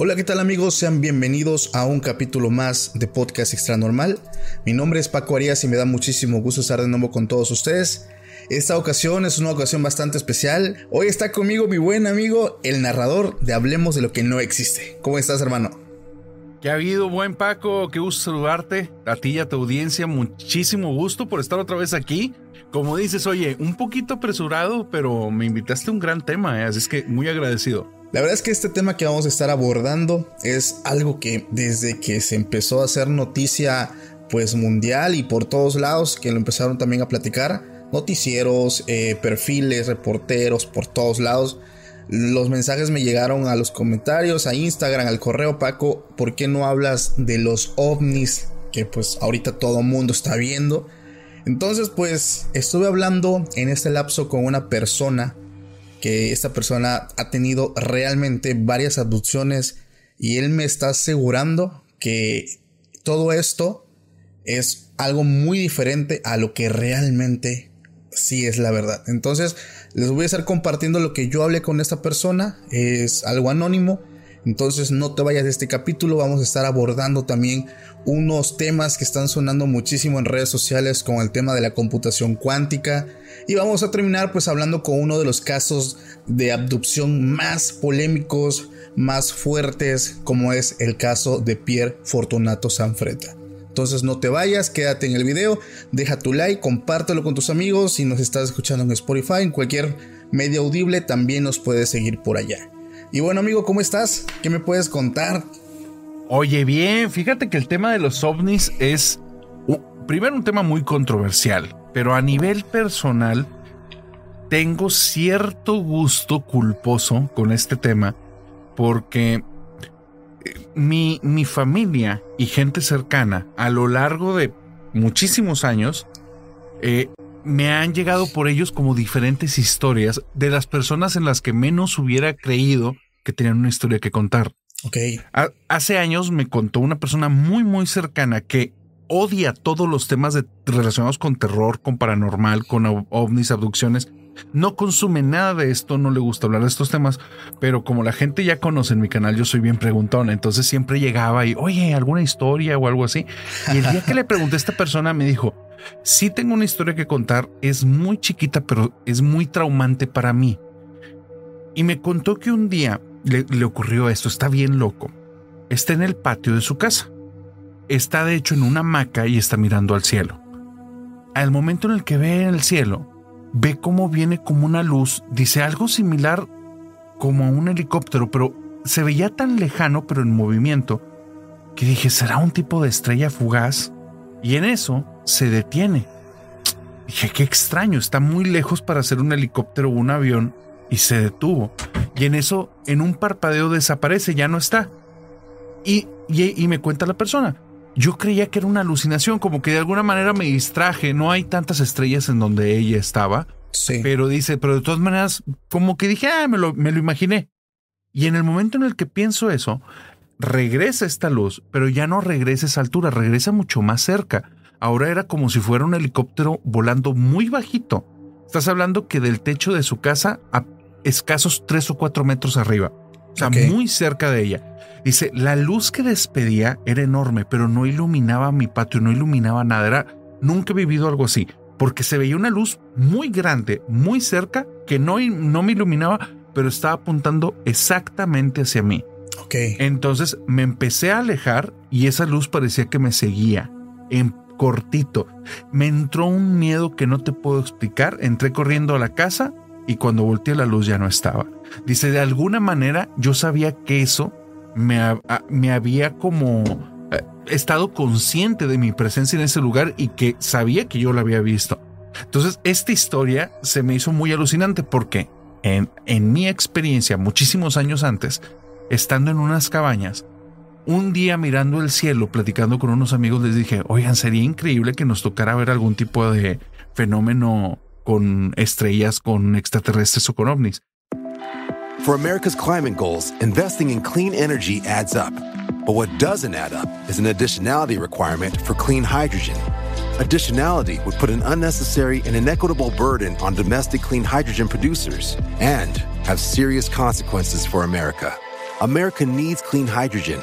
Hola, ¿qué tal amigos? Sean bienvenidos a un capítulo más de Podcast Extra Normal. Mi nombre es Paco Arias y me da muchísimo gusto estar de nuevo con todos ustedes. Esta ocasión es una ocasión bastante especial. Hoy está conmigo mi buen amigo, el narrador de Hablemos de lo que no existe. ¿Cómo estás, hermano? ¿Qué ha habido, buen Paco? Qué gusto saludarte. A ti y a tu audiencia, muchísimo gusto por estar otra vez aquí. Como dices, oye, un poquito apresurado, pero me invitaste a un gran tema, ¿eh? así es que muy agradecido. La verdad es que este tema que vamos a estar abordando es algo que desde que se empezó a hacer noticia pues mundial y por todos lados que lo empezaron también a platicar, noticieros, eh, perfiles, reporteros, por todos lados. Los mensajes me llegaron a los comentarios, a Instagram, al correo Paco, ¿por qué no hablas de los ovnis que pues ahorita todo mundo está viendo? Entonces pues estuve hablando en este lapso con una persona que esta persona ha tenido realmente varias abducciones y él me está asegurando que todo esto es algo muy diferente a lo que realmente sí es la verdad. Entonces les voy a estar compartiendo lo que yo hablé con esta persona, es algo anónimo. Entonces no te vayas de este capítulo, vamos a estar abordando también unos temas que están sonando muchísimo en redes sociales como el tema de la computación cuántica y vamos a terminar pues hablando con uno de los casos de abducción más polémicos, más fuertes como es el caso de Pierre Fortunato Sanfreta. Entonces no te vayas, quédate en el video, deja tu like, compártelo con tus amigos, si nos estás escuchando en Spotify, en cualquier medio audible también nos puedes seguir por allá. Y bueno amigo, ¿cómo estás? ¿Qué me puedes contar? Oye, bien, fíjate que el tema de los ovnis es primero un tema muy controversial, pero a nivel personal tengo cierto gusto culposo con este tema porque eh, mi, mi familia y gente cercana a lo largo de muchísimos años eh, me han llegado por ellos como diferentes historias de las personas en las que menos hubiera creído que tenían una historia que contar. Ok. hace años me contó una persona muy, muy cercana que odia todos los temas de, relacionados con terror, con paranormal, con ovnis, abducciones. No consume nada de esto, no le gusta hablar de estos temas, pero como la gente ya conoce en mi canal, yo soy bien preguntón, entonces siempre llegaba y, oye, ¿alguna historia o algo así? Y el día que le pregunté a esta persona me dijo, sí tengo una historia que contar, es muy chiquita, pero es muy traumante para mí. Y me contó que un día le, ocurrió esto, está bien loco. Está en el patio de su casa. Está de hecho en una hamaca y está mirando al cielo. Al momento en el que ve el cielo, ve cómo viene como una luz, dice algo similar como a un helicóptero, pero se veía tan lejano pero en movimiento, que dije, ¿será un tipo de estrella fugaz? Y en eso se detiene. Dije, qué extraño, está muy lejos para ser un helicóptero o un avión y se detuvo. Y en eso, en un parpadeo desaparece, ya no está. Y, y, me cuenta la persona, yo creía que era una alucinación, como que de alguna manera me distraje, no hay tantas estrellas en donde ella estaba. Sí. Pero dice, pero de todas maneras, como que dije, ah, me lo, me lo imaginé. Y en el momento en el que pienso eso, regresa esta luz, pero ya no regresa a esa altura, regresa mucho más cerca. Ahora era como si fuera un helicóptero volando muy bajito. Estás hablando que del techo de su casa a escasos tres o cuatro metros arriba. o sea, muy cerca de ella. Dice, la luz que despedía era enorme, pero no iluminaba mi patio, no iluminaba nada. Era, nunca he vivido algo así, porque se veía una luz muy grande, muy cerca, que no, no me iluminaba, pero estaba apuntando exactamente hacia mí. Ok. Entonces me empecé a alejar y esa luz parecía que me seguía en cortito. Me entró un miedo que no te puedo explicar. Entré corriendo a la casa y cuando volteé la luz ya no estaba. Dice, de alguna manera yo sabía que eso me, me había como eh, estado consciente de mi presencia en ese lugar y que sabía que yo la había visto. Entonces, esta historia se me hizo muy alucinante porque en, en mi experiencia, muchísimos años antes, estando en unas cabañas, un día mirando el cielo, platicando con unos amigos, les dije, oigan, sería increíble que nos tocara ver algún tipo de fenómeno con estrellas, con extraterrestres o con ovnis. For America's climate goals, investing in clean energy adds up. But what doesn't add up is an additionality requirement for clean hydrogen. Additionality would put an unnecessary and inequitable burden on domestic clean hydrogen producers and have serious consequences for America. America needs clean hydrogen,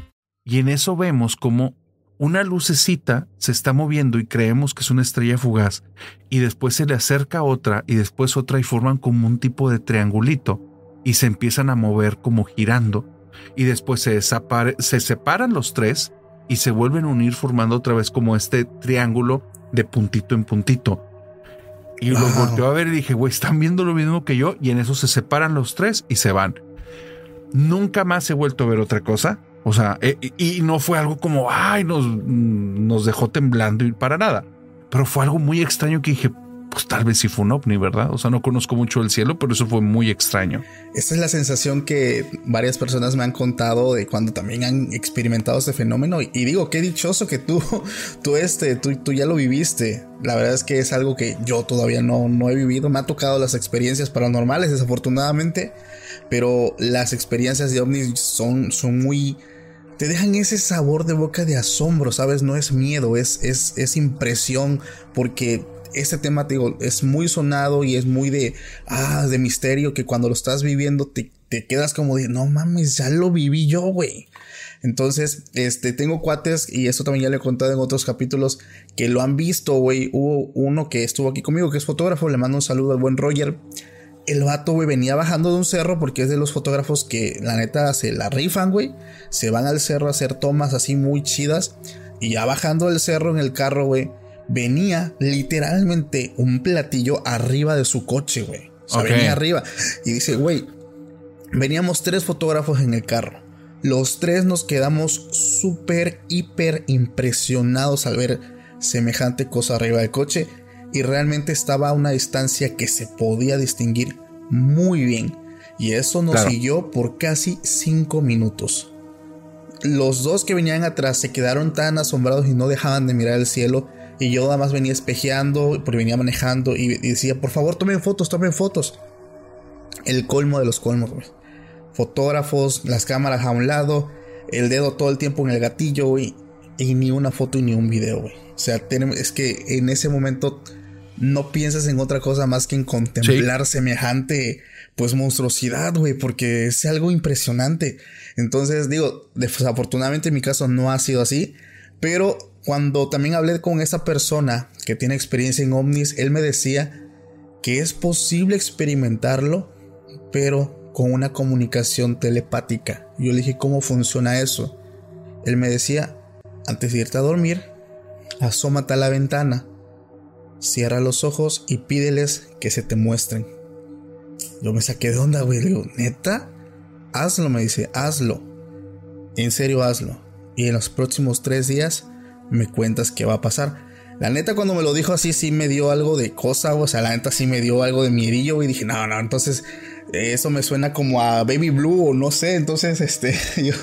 Y en eso vemos como una lucecita se está moviendo y creemos que es una estrella fugaz y después se le acerca otra y después otra y forman como un tipo de triangulito y se empiezan a mover como girando y después se, se separan los tres y se vuelven a unir formando otra vez como este triángulo de puntito en puntito. Y los Wow. volteó a ver y dije, güey, están viendo lo mismo que yo y en eso se separan los tres y se van. Nunca más he vuelto a ver otra cosa. O sea, eh, y, no fue algo como, ay, nos, nos dejó temblando y para nada. Pero fue algo muy extraño que dije, pues tal vez sí fue un ovni, ¿verdad? O sea, no conozco mucho el cielo, pero eso fue muy extraño. Esta es la sensación que varias personas me han contado de cuando también han experimentado este fenómeno. Y digo, qué dichoso que tú, tú, este, tú, tú ya lo viviste. La verdad es que es algo que yo todavía no, no he vivido. Me ha tocado las experiencias paranormales, desafortunadamente. Pero las experiencias de ovnis son, son muy... Te dejan ese sabor de boca de asombro, ¿sabes? No es miedo, es, es, es impresión. Porque este tema, te digo, es muy sonado y es muy de, ah, de misterio que cuando lo estás viviendo te, te quedas como de, no mames, ya lo viví yo, güey. Entonces, este, tengo cuates, y eso también ya le he contado en otros capítulos, que lo han visto, güey. Hubo uno que estuvo aquí conmigo, que es fotógrafo, le mando un saludo al buen Roger. El vato, güey, venía bajando de un cerro porque es de los fotógrafos que la neta se la rifan, güey. Se van al cerro a hacer tomas así muy chidas. Y ya bajando del cerro en el carro, güey, venía literalmente un platillo arriba de su coche, güey. O sea, Ok. venía arriba. Y dice, güey, veníamos tres fotógrafos en el carro. Los tres nos quedamos súper, hiper impresionados al ver semejante cosa arriba del coche. Y realmente estaba a una distancia que se podía distinguir muy bien. Y eso nos Claro. siguió por casi cinco minutos. Los dos que venían atrás se quedaron tan asombrados y no dejaban de mirar el cielo. Y yo nada más venía espejeando, porque venía manejando y y decía, por favor, tomen fotos, tomen fotos. El colmo de los colmos, güey. Fotógrafos, las cámaras a un lado, el dedo todo el tiempo en el gatillo, güey. Y ni una foto y ni un video, güey. O sea, tenemos- es que en ese momento no piensas en otra cosa más que en contemplar semejante, pues, monstruosidad, güey, porque es algo impresionante. Entonces, digo, desafortunadamente en mi caso no ha sido así, pero cuando también hablé con esa persona que tiene experiencia en ovnis, él me decía que es posible experimentarlo, pero con una comunicación telepática. Yo le dije, ¿cómo funciona eso? Él me decía, antes de irte a dormir, asómate a la ventana, cierra los ojos y pídeles que se te muestren. Yo me saqué de onda, güey. Le digo, ¿neta? Hazlo, me dice, hazlo. En serio, hazlo. y en los próximos tres días me cuentas qué va a pasar. La neta, cuando me lo dijo así, sí me dio algo de cosa, o sea, la neta sí me dio algo de miedillo, y dije, no, no, entonces eso me suena como a Baby Blue o no sé, entonces este yo,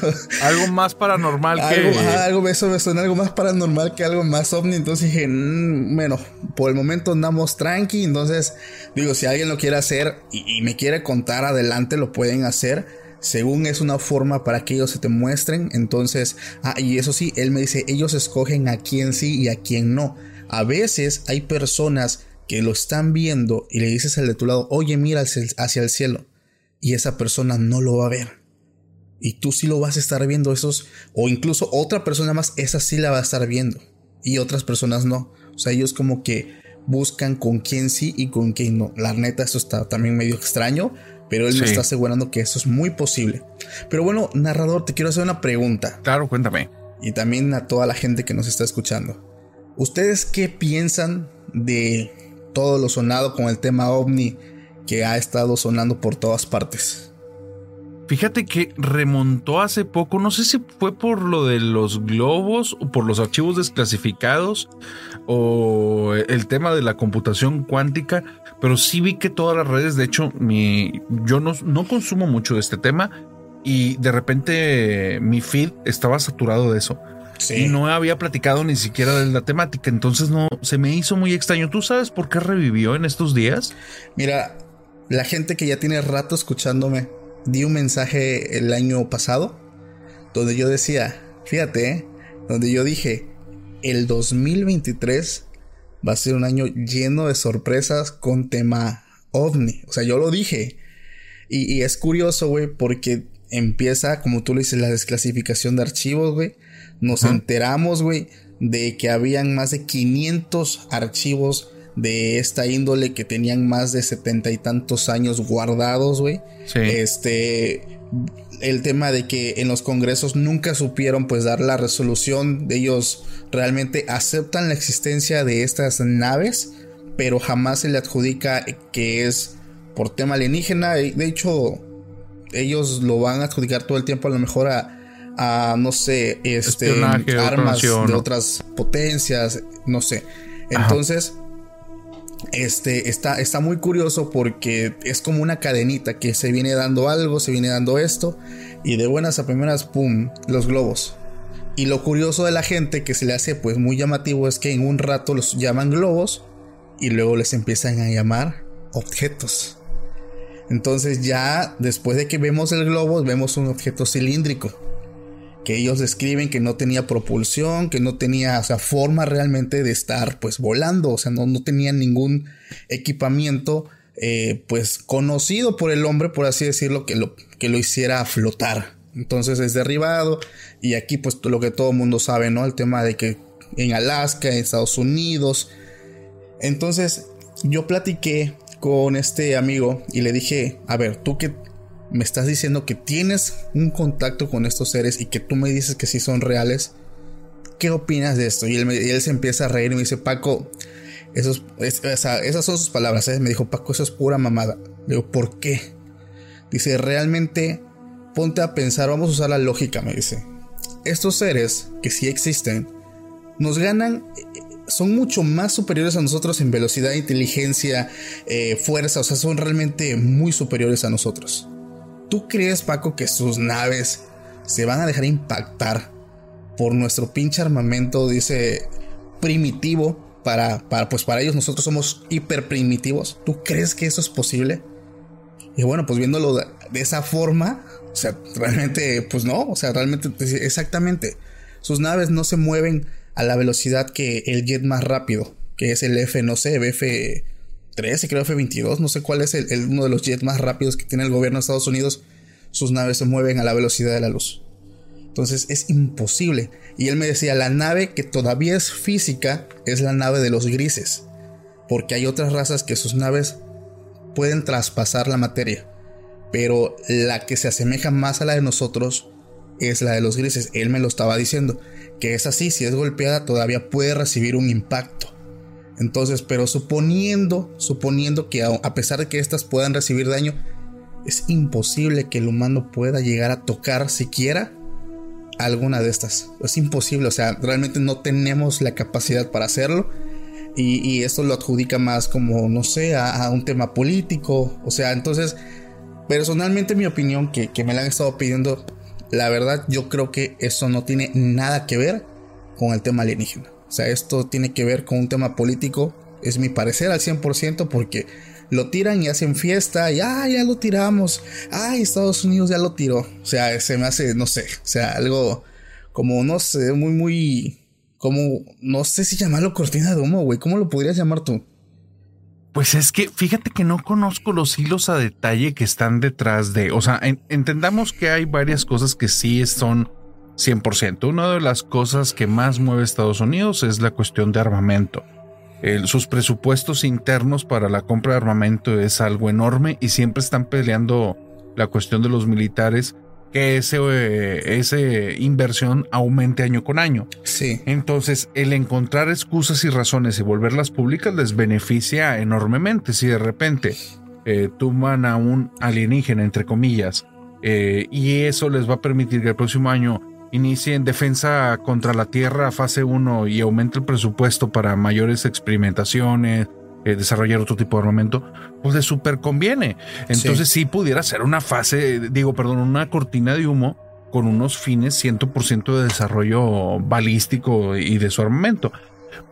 algo más paranormal algo, que algo eso me suena algo más paranormal que algo más ovni, entonces dije, mm, bueno, por el momento andamos tranqui, entonces digo, si alguien lo quiere hacer y, me quiere contar adelante lo pueden hacer. Según es una forma para que ellos se te muestren, entonces, ah, y eso sí, él me dice, ellos escogen a quién sí y a quién no. A veces hay personas que lo están viendo y le dices al de tu lado, oye, mira hacia el cielo, y esa persona no lo va a ver. Y tú sí lo vas a estar viendo, esos, o incluso otra persona más, esa sí la va a estar viendo, y otras personas no. O sea, ellos como que buscan con quién sí y con quién no. La neta, esto está también medio extraño, pero él me está asegurando que eso es muy posible. Pero bueno, narrador, te quiero hacer una pregunta. Claro, cuéntame. Y también a toda la gente que nos está escuchando. ¿Ustedes qué piensan de todo lo sonado con el tema ovni que ha estado sonando por todas partes. Fíjate que remontó hace poco, no sé si fue por lo de los globos o por los archivos desclasificados o el tema de la computación cuántica, pero sí vi que todas las redes, de hecho, mi, yo no, no consumo mucho de este tema y de repente mi feed estaba saturado de eso. Y no había platicado ni siquiera de la temática, entonces no, se me hizo muy extraño. ¿Tú sabes por qué revivió en estos días? Mira, la gente que ya tiene rato escuchándome, di un mensaje el año pasado, donde yo decía, fíjate, ¿eh? donde yo dije, el 2023 va a ser un año lleno de sorpresas con tema ovni. O sea, yo lo dije. Y, y es curioso, güey, porque empieza, como tú le dices, la desclasificación de archivos, güey nos enteramos, güey, de que habían más de 500 archivos de esta índole que tenían más de setenta y tantos años guardados, güey. Sí. Este, el tema de que en los congresos nunca supieron pues dar la resolución ellos realmente aceptan la existencia de estas naves, pero jamás se le adjudica que es por tema alienígena. De hecho, ellos lo van a adjudicar todo el tiempo a lo mejor a a, no sé, este, armas de otras potencias, no sé. Entonces, este, está, está muy curioso porque es como una cadenita que se viene dando algo, se viene dando esto, y de buenas a primeras, ¡pum!, los globos. Y lo curioso de la gente que se le hace pues muy llamativo es que en un rato los llaman globos y luego les empiezan a llamar objetos. Entonces ya después de que vemos el globo vemos un objeto cilíndrico que ellos describen que no tenía propulsión, que no tenía, o sea, forma realmente de estar pues volando, o sea, no, no ningún equipamiento eh, pues conocido por el hombre, por así decirlo, que lo, que lo hiciera flotar. Entonces es derribado y aquí pues lo que todo el mundo sabe, ¿no? El tema de que en Alaska, en Estados Unidos. Entonces yo platiqué con este amigo y le dije, a ver, tú que me estás diciendo que tienes un contacto con estos seres y que tú me dices que sí son reales. ¿Qué opinas de esto? Y él, se empieza a reír y me dice, Paco, esas son sus palabras. ¿eh? Me dijo, Paco, eso es pura mamada. Le digo, ¿por qué? Dice, realmente, ponte a pensar, vamos a usar la lógica, me dice. Estos seres, que sí existen, nos ganan son mucho más superiores a nosotros en velocidad, inteligencia, eh, fuerza, o sea, son realmente muy superiores a nosotros. ¿Tú crees, Paco, que sus naves se van a dejar impactar por nuestro pinche armamento, dice, primitivo? Para, para, pues para ellos nosotros somos hiper primitivos. ¿Tú crees que eso es posible? Y bueno, pues viéndolo de, esa forma, o sea, realmente, pues no, o sea, realmente, pues, exactamente. Sus naves no se mueven a la velocidad que el jet más rápido, que es el F, no sé, F 13, creo F-22, no sé cuál es el, uno de los jets más rápidos que tiene el gobierno de Estados Unidos, sus naves se mueven a la velocidad de la luz. Entonces es imposible. Y él me decía, la nave que todavía es física es la nave de los grises. Porque hay otras razas que sus naves pueden traspasar la materia. Pero la que se asemeja más a la de nosotros es la de los grises. Él me lo estaba diciendo. Que es así, si es golpeada todavía puede recibir un impacto. Entonces, pero suponiendo, suponiendo que a, pesar de que éstas puedan recibir daño, es imposible que el humano pueda llegar a tocar siquiera alguna de estas. Es imposible, o sea, realmente no tenemos la capacidad para hacerlo. Y, esto lo adjudica más como, no sé, a, un tema político. O sea, entonces, personalmente mi opinión, que, que me la han estado pidiendo, la verdad yo creo que eso no tiene nada que ver con el tema alienígena. O sea, esto tiene que ver con un tema político, es mi parecer al 100% porque lo tiran y hacen fiesta y ah, ya lo tiramos. Ay, Estados Unidos ya lo tiró. O sea, se me hace, no sé, o sea, algo como, no sé, muy, muy, como, no sé si llamarlo cortina de humo, güey. ¿Cómo lo podrías llamar tú? Pues es que fíjate que no conozco los hilos a detalle que están detrás de, o sea, entendamos que hay varias cosas que sí son 100%. Una de las cosas que más mueve Estados Unidos es la cuestión de armamento sus presupuestos internos para la compra de armamento es algo enorme y siempre están peleando la cuestión de los militares que ese, eh, esa inversión aumente año con año. Sí. Entonces, el encontrar excusas y razones y volverlas públicas les beneficia enormemente. Si de repente eh, toman a un alienígena, entre comillas, eh, y eso les va a permitir que el próximo año en defensa contra la Tierra fase 1 y aumente el presupuesto para mayores experimentaciones, eh, desarrollar otro tipo de armamento, pues le súper conviene. Entonces sí. pudiera ser una fase, digo, perdón, una cortina de humo con unos fines 100% de desarrollo balístico y de su armamento.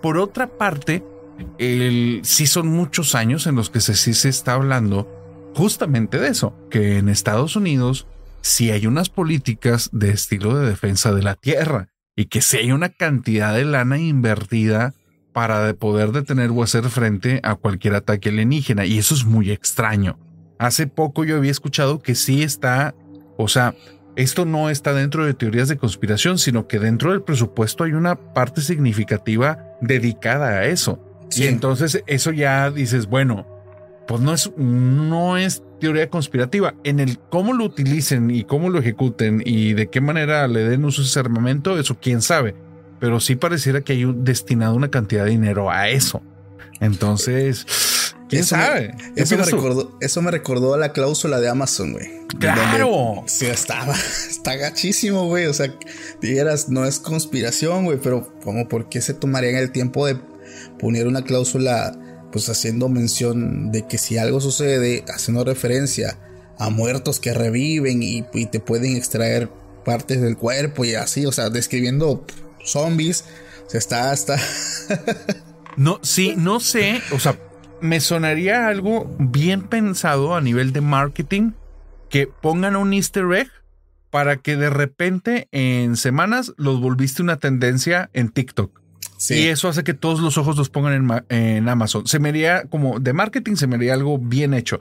Por otra parte, el, sí son muchos años en los que se, sí se está hablando justamente de eso, que en Estados Unidos si hay unas políticas de estilo de defensa de la tierra y que si hay una cantidad de lana invertida para poder detener o hacer frente a cualquier ataque alienígena. Y eso es muy extraño. Hace poco yo había escuchado que sí está, o sea, esto no está dentro de teorías de conspiración, sino que dentro del presupuesto hay una parte significativa dedicada a eso. Y entonces eso ya dices, bueno, pues no es, no es teoría conspirativa. En el cómo lo utilicen y cómo lo ejecuten y de qué manera le den uso a ese armamento, eso quién sabe. Pero sí pareciera que hay destinado una cantidad de dinero a eso. Entonces, quién sabe. eso, me recordó, eso me recordó a la cláusula de Amazon, güey. Claro. Sí, estaba, está gachísimo, güey. O sea, dijeras, no es conspiración, güey, pero como por qué se tomarían el tiempo de poner una cláusula pues haciendo mención de que si algo sucede, haciendo referencia a muertos que reviven y, te pueden extraer partes del cuerpo y así, o sea, describiendo zombies, o sea, está hasta... no, sí, no sé, o sea, me sonaría algo bien pensado a nivel de marketing que pongan un easter egg para que de repente en semanas los volviste una tendencia en TikTok. Y eso hace que todos los ojos los pongan en, Amazon. Se me haría como de marketing, se me haría algo bien hecho.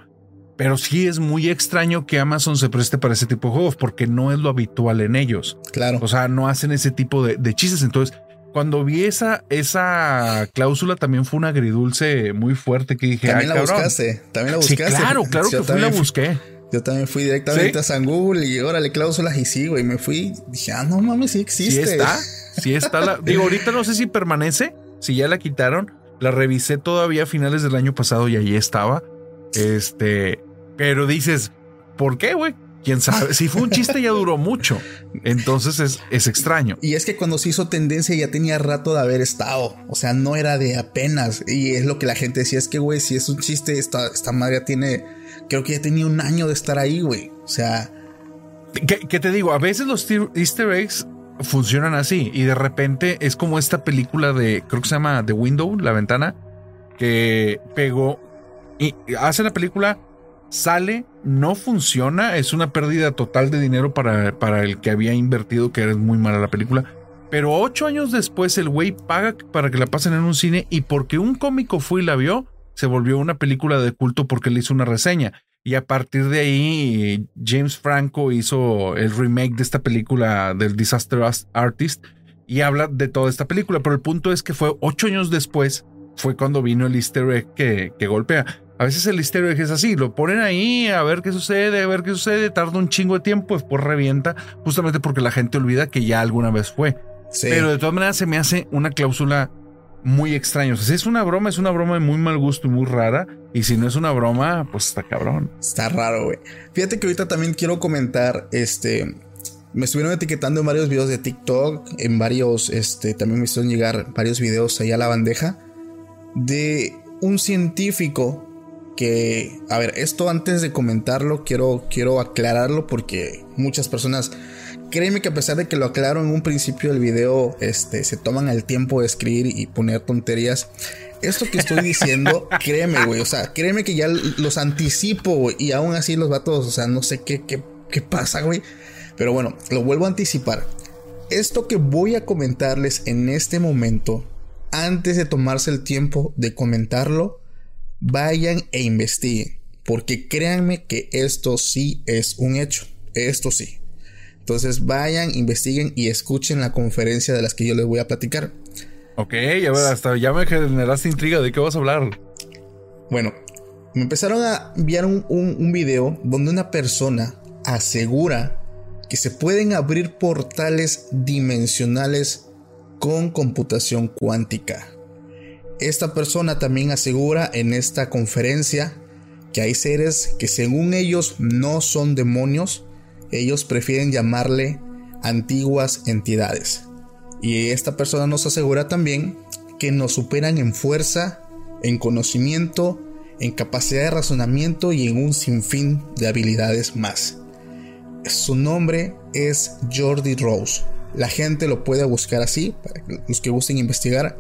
Pero sí es muy extraño que Amazon se preste para ese tipo de juegos porque no es lo habitual en ellos. Claro. O sea, no hacen ese tipo de, chistes. Entonces, cuando vi esa, esa cláusula también fue una agridulce muy fuerte que dije. También la buscaste. También la buscaste. claro, claro que fui la busqué. Yo también fui directamente a San Google y órale cláusulas y sí, güey. Me fui, dije, ah, no mames, sí existe. Sí está. Sí está la. digo, ahorita no sé si permanece, si ya la quitaron. La revisé todavía a finales del año pasado y ahí estaba. Este, pero dices, ¿por qué, güey? quién sabe. Si fue un chiste, ya duró mucho. Entonces es, es, extraño. Y es que cuando se hizo tendencia ya tenía rato de haber estado. O sea, no era de apenas. Y es lo que la gente decía: es que, güey, si es un chiste, esta, esta madre tiene. Creo que ya tenía un año de estar ahí, güey. O sea. ¿Qué, te digo? A veces los easter eggs funcionan así y de repente es como esta película de, creo que se llama The Window, la ventana, que pegó y hace la película, sale, no funciona, es una pérdida total de dinero para, para el que había invertido, que era muy mala la película. Pero ocho años después el güey paga para que la pasen en un cine y porque un cómico fue y la vio, se volvió una película de culto porque le hizo una reseña. Y a partir de ahí, James Franco hizo el remake de esta película del Disaster Artist y habla de toda esta película. Pero el punto es que fue ocho años después, fue cuando vino el easter egg que, que golpea. A veces el easter egg es así, lo ponen ahí a ver qué sucede, a ver qué sucede, tarda un chingo de tiempo, después revienta, justamente porque la gente olvida que ya alguna vez fue. Pero de todas maneras se me hace una cláusula muy extraños. Si es una broma, es una broma de muy mal gusto y muy rara. Y si no es una broma, pues está cabrón. Está raro, güey. Fíjate que ahorita también quiero comentar, este, me estuvieron etiquetando en varios videos de TikTok, en varios, este, también me hicieron llegar varios videos ahí a la bandeja de un científico que, a ver, esto antes de comentarlo quiero, quiero aclararlo porque muchas personas, créeme que a pesar de que lo aclaro en un principio del video, este, se toman el tiempo de escribir y poner tonterías. Esto que estoy diciendo, créeme, güey, o sea, créeme que ya los anticipo, güey, y aún así los vatos, o sea, no sé qué, qué, qué pasa, güey. Pero bueno, lo vuelvo a anticipar. Esto que voy a comentarles en este momento, antes de tomarse el tiempo de comentarlo, vayan e investiguen. Porque créanme que esto sí es un hecho. Esto sí. Entonces vayan, investiguen y escuchen la conferencia de las que yo les voy a platicar. Ok, a ver, hasta ya me generaste intriga de qué vas a hablar. Bueno, me empezaron a enviar un, un video donde una persona asegura que se pueden abrir portales dimensionales con computación cuántica. Esta persona también asegura en esta conferencia que hay seres que según ellos no son demonios, ellos prefieren llamarle antiguas entidades. Y esta persona nos asegura también que nos superan en fuerza, en conocimiento, en capacidad de razonamiento y en un sinfín de habilidades más. Su nombre es Jordi Rose. La gente lo puede buscar así, para los que gusten investigar.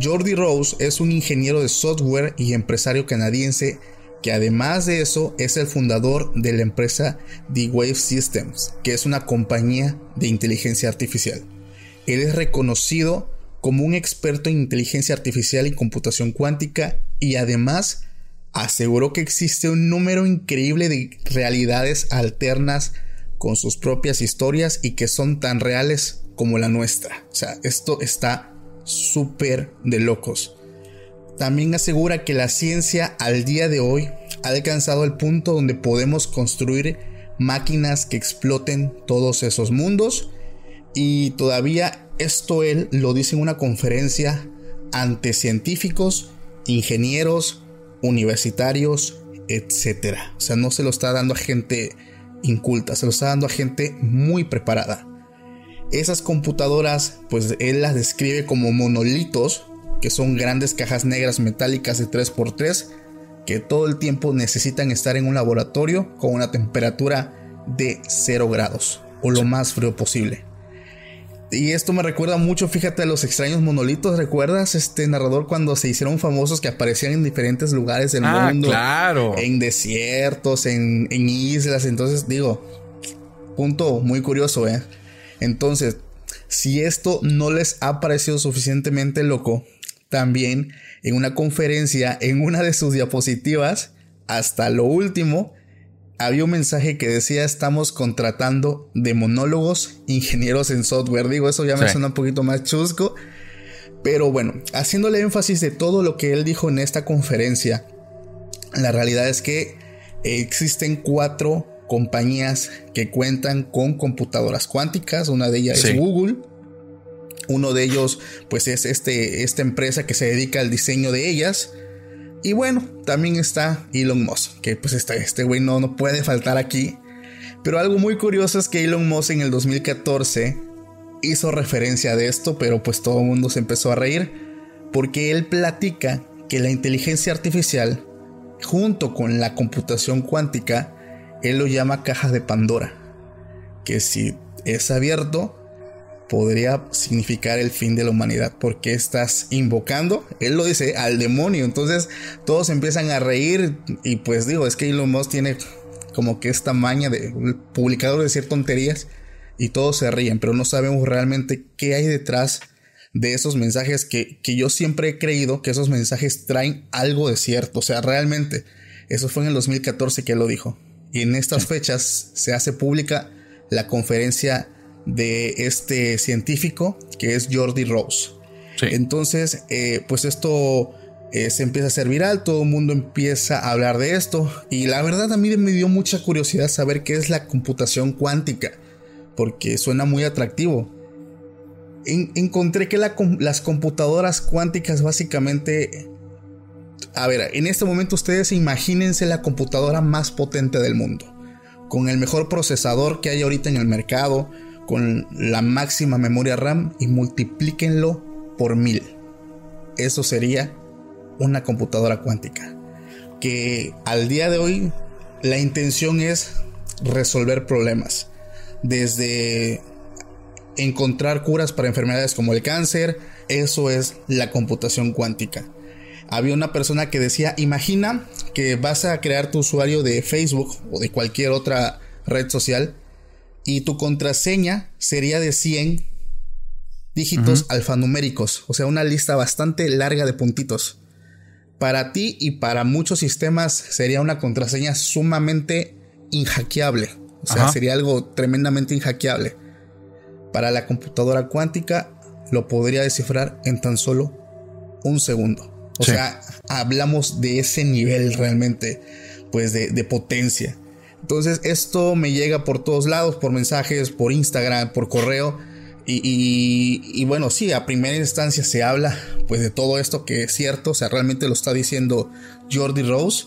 Jordi Rose es un ingeniero de software y empresario canadiense que además de eso es el fundador de la empresa D-Wave Systems, que es una compañía de inteligencia artificial. Él es reconocido como un experto en inteligencia artificial y computación cuántica y además aseguró que existe un número increíble de realidades alternas con sus propias historias y que son tan reales como la nuestra. O sea, esto está súper de locos. También asegura que la ciencia al día de hoy ha alcanzado el punto donde podemos construir máquinas que exploten todos esos mundos y todavía esto él lo dice en una conferencia ante científicos, ingenieros, universitarios, etc. O sea, no se lo está dando a gente inculta, se lo está dando a gente muy preparada. Esas computadoras, pues él las describe como monolitos, que son grandes cajas negras metálicas de 3x3, que todo el tiempo necesitan estar en un laboratorio con una temperatura de 0 grados, o lo más frío posible. Y esto me recuerda mucho, fíjate, a los extraños monolitos. ¿Recuerdas este narrador cuando se hicieron famosos que aparecían en diferentes lugares del Ah, mundo? claro. En desiertos, en, en islas. Entonces, digo, punto muy curioso, ¿eh? Entonces, si esto no les ha parecido suficientemente loco, también en una conferencia, en una de sus diapositivas, hasta lo último, había un mensaje que decía estamos contratando de monólogos ingenieros en software. Digo, eso ya me Sí. suena un poquito más chusco. Pero bueno, haciéndole énfasis de todo lo que él dijo en esta conferencia, la realidad es que existen cuatro compañías que cuentan con computadoras cuánticas. Una de ellas Sí. es Google. Uno de ellos, pues es este, esta empresa que se dedica al diseño de ellas. Y bueno, también está Elon Musk, que pues este, este güey no, no puede faltar aquí. Pero algo muy curioso es que Elon Musk en el 2014 hizo referencia de esto, pero pues todo el mundo se empezó a reír, porque él platica que la inteligencia artificial, junto con la computación cuántica, él lo llama caja de Pandora, que si es abierto, podría significar el fin de la humanidad porque estás invocando, él lo dice, al demonio. Entonces todos empiezan a reír y pues digo, es que Elon Musk tiene como que esta maña de publicador de decir tonterías y todos se ríen, pero no sabemos realmente qué hay detrás de esos mensajes que, que yo siempre he creído que esos mensajes traen algo de cierto. O sea, realmente, eso fue en el 2014 que él lo dijo. Y en estas fechas se hace pública la conferencia de este científico que es Jordi Rose. Sí. Entonces, eh, pues esto eh, se empieza a hacer viral, todo el mundo empieza a hablar de esto y la verdad a mí me dio mucha curiosidad saber qué es la computación cuántica, porque suena muy atractivo. En- encontré que la las computadoras cuánticas básicamente... A ver, en este momento ustedes imagínense la computadora más potente del mundo con el mejor procesador que hay ahorita en el mercado, con la máxima memoria RAM y multiplíquenlo por mil. Eso sería una computadora cuántica. Que al día de hoy la intención es resolver problemas. Desde encontrar curas para enfermedades como el cáncer, eso es la computación cuántica. Había una persona que decía, imagina que vas a crear tu usuario de Facebook o de cualquier otra red social y tu contraseña sería de 100 dígitos alfanuméricos, o sea, una lista bastante larga de puntitos. Para ti y para muchos sistemas sería una contraseña sumamente inhackeable, o sea, sería algo tremendamente inhackeable. Para la computadora cuántica lo podría descifrar en tan solo un segundo. O sea, hablamos de ese nivel realmente, pues de potencia. Entonces esto me llega por todos lados, por mensajes, por Instagram, por correo. Y, bueno, sí, a primera instancia se habla pues de todo esto que es cierto, o sea, realmente lo está diciendo Jordi Rose,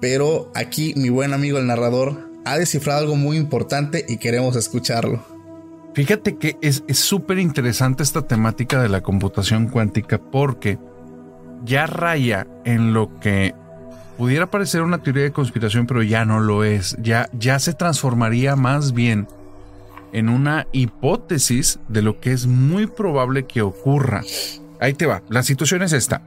pero aquí mi buen amigo el narrador ha descifrado algo muy importante y queremos escucharlo. Fíjate que es súper interesante esta temática de la computación cuántica porque ya raya en lo que pudiera parecer una teoría de conspiración, pero ya no lo es. Ya, ya se transformaría más bien en una hipótesis de lo que es muy probable que ocurra. Ahí te va. La situación es esta.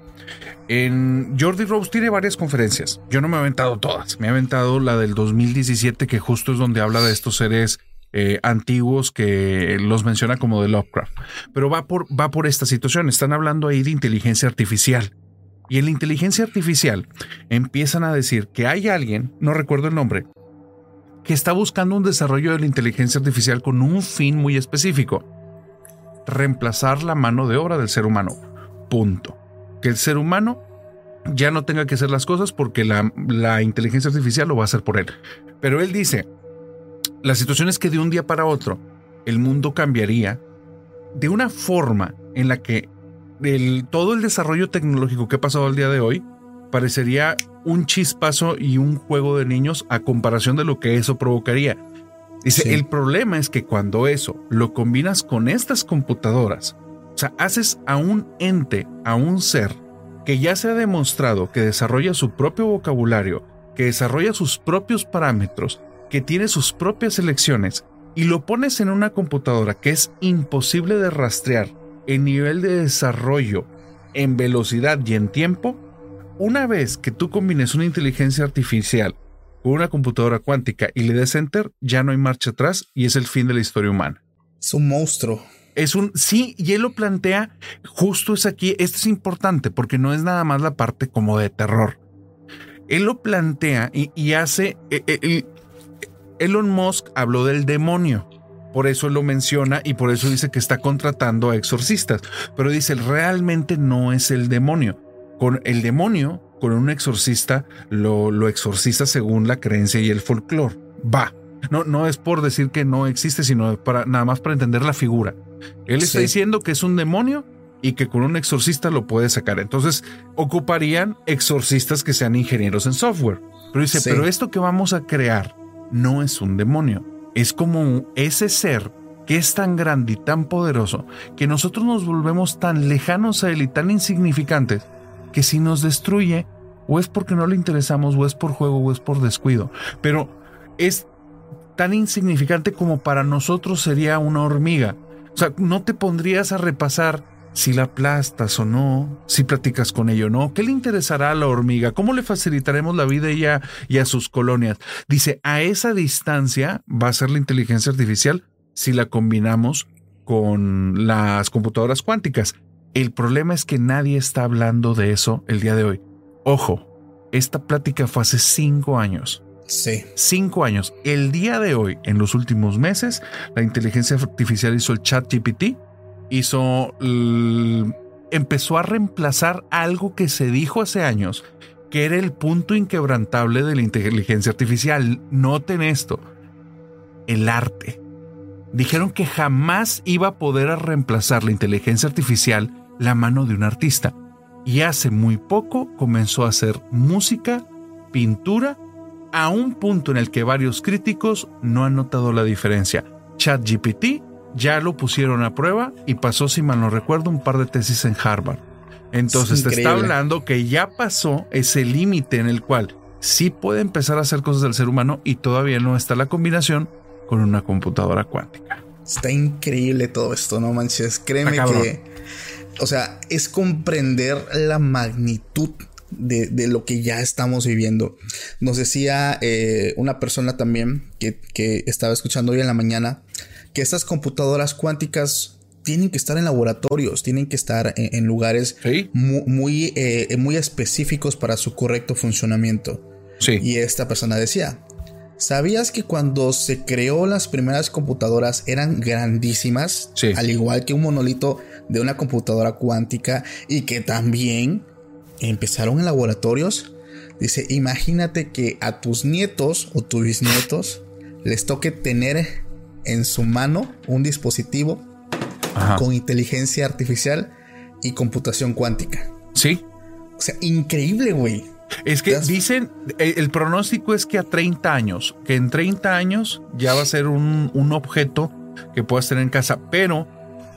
En Jordi Rose tiene varias conferencias. Yo no me he aventado todas. Me he aventado la del 2017, que justo es donde habla de estos seres eh, antiguos que los menciona como de Lovecraft. Pero va por, va por esta situación. Están hablando ahí de inteligencia artificial. Y en la inteligencia artificial empiezan a decir que hay alguien, no recuerdo el nombre, que está buscando un desarrollo de la inteligencia artificial con un fin muy específico. Reemplazar la mano de obra del ser humano. Punto. Que el ser humano ya no tenga que hacer las cosas porque la, la inteligencia artificial lo va a hacer por él. Pero él dice, la situación es que de un día para otro el mundo cambiaría de una forma en la que todo el desarrollo tecnológico que ha pasado al día de hoy parecería un chispazo y un juego de niños a comparación de lo que eso provocaría. Dice, el problema es que cuando eso lo combinas con estas computadoras, o sea, haces a un ente, a un ser que ya se ha demostrado que desarrolla su propio vocabulario, que desarrolla sus propios parámetros, que tiene sus propias elecciones, y lo pones en una computadora que es imposible de rastrear en nivel de desarrollo, en velocidad y en tiempo, una vez que tú combines una inteligencia artificial con una computadora cuántica y le des enter, ya no hay marcha atrás y es el fin de la historia humana. Es un monstruo. Es un sí, y él lo plantea justo es aquí. Esto es importante porque no es nada más la parte como de terror. Él lo plantea y, hace. E, e, Elon Musk habló del demonio. Por eso lo menciona y por eso dice que está contratando a exorcistas. Pero dice, realmente no es el demonio. Con el demonio, con un exorcista, lo, lo exorciza según la creencia y el folclore. Va. No, no es por decir que no existe, sino para, nada más para entender la figura. Él está diciendo que es un demonio y que con un exorcista lo puede sacar. Entonces, ocuparían exorcistas que sean ingenieros en software. Pero dice, pero esto que vamos a crear no es un demonio es como ese ser que es tan grande y tan poderoso que nosotros nos volvemos tan lejanos a él y tan insignificantes que si nos destruye o es porque no le interesamos o es por juego o es por descuido, pero es tan insignificante como para nosotros sería una hormiga. O sea, no te pondrías a repasar si la aplastas o no, si platicas con ella o no, qué le interesará a la hormiga, cómo le facilitaremos la vida a ella y a sus colonias. Dice, a esa distancia va a ser la inteligencia artificial si la combinamos con las computadoras cuánticas. El problema es que nadie está hablando de eso el día de hoy. Ojo, esta plática fue hace cinco años. Sí. Cinco años. El día de hoy, en los últimos meses, la inteligencia artificial hizo el chat GPT hizo, empezó a reemplazar algo que se dijo hace años, que era el punto inquebrantable de la inteligencia artificial. Noten esto, el arte. Dijeron que jamás iba a poder reemplazar la inteligencia artificial la mano de un artista. Y hace muy poco comenzó a hacer música, pintura a un punto en el que varios críticos no han notado la diferencia. ChatGPT ya lo pusieron a prueba y pasó, si mal no recuerdo, un par de tesis en Harvard. Entonces te está hablando que ya pasó ese límite en el cual sí puede empezar a hacer cosas del ser humano y todavía no está la combinación con una computadora cuántica. Está increíble todo esto, no manches. Créeme que, o sea, es comprender la magnitud de, lo que ya estamos viviendo. Nos decía eh, una persona también que, estaba escuchando hoy en la mañana que estas computadoras cuánticas tienen que estar en laboratorios, tienen que estar en, lugares muy, eh, muy, específicos para su correcto funcionamiento. Y esta persona decía, ¿sabías que cuando se creó las primeras computadoras eran grandísimas? Al igual que un monolito de una computadora cuántica y que también empezaron en laboratorios. Dice, imagínate que a tus nietos o tus bisnietos les toque tener en su mano un dispositivo con inteligencia artificial y computación cuántica. Sí. O sea, increíble, güey. Es que dicen, el, pronóstico es que a 30 años, que en 30 años ya va a ser un, un objeto que puedas tener en casa, pero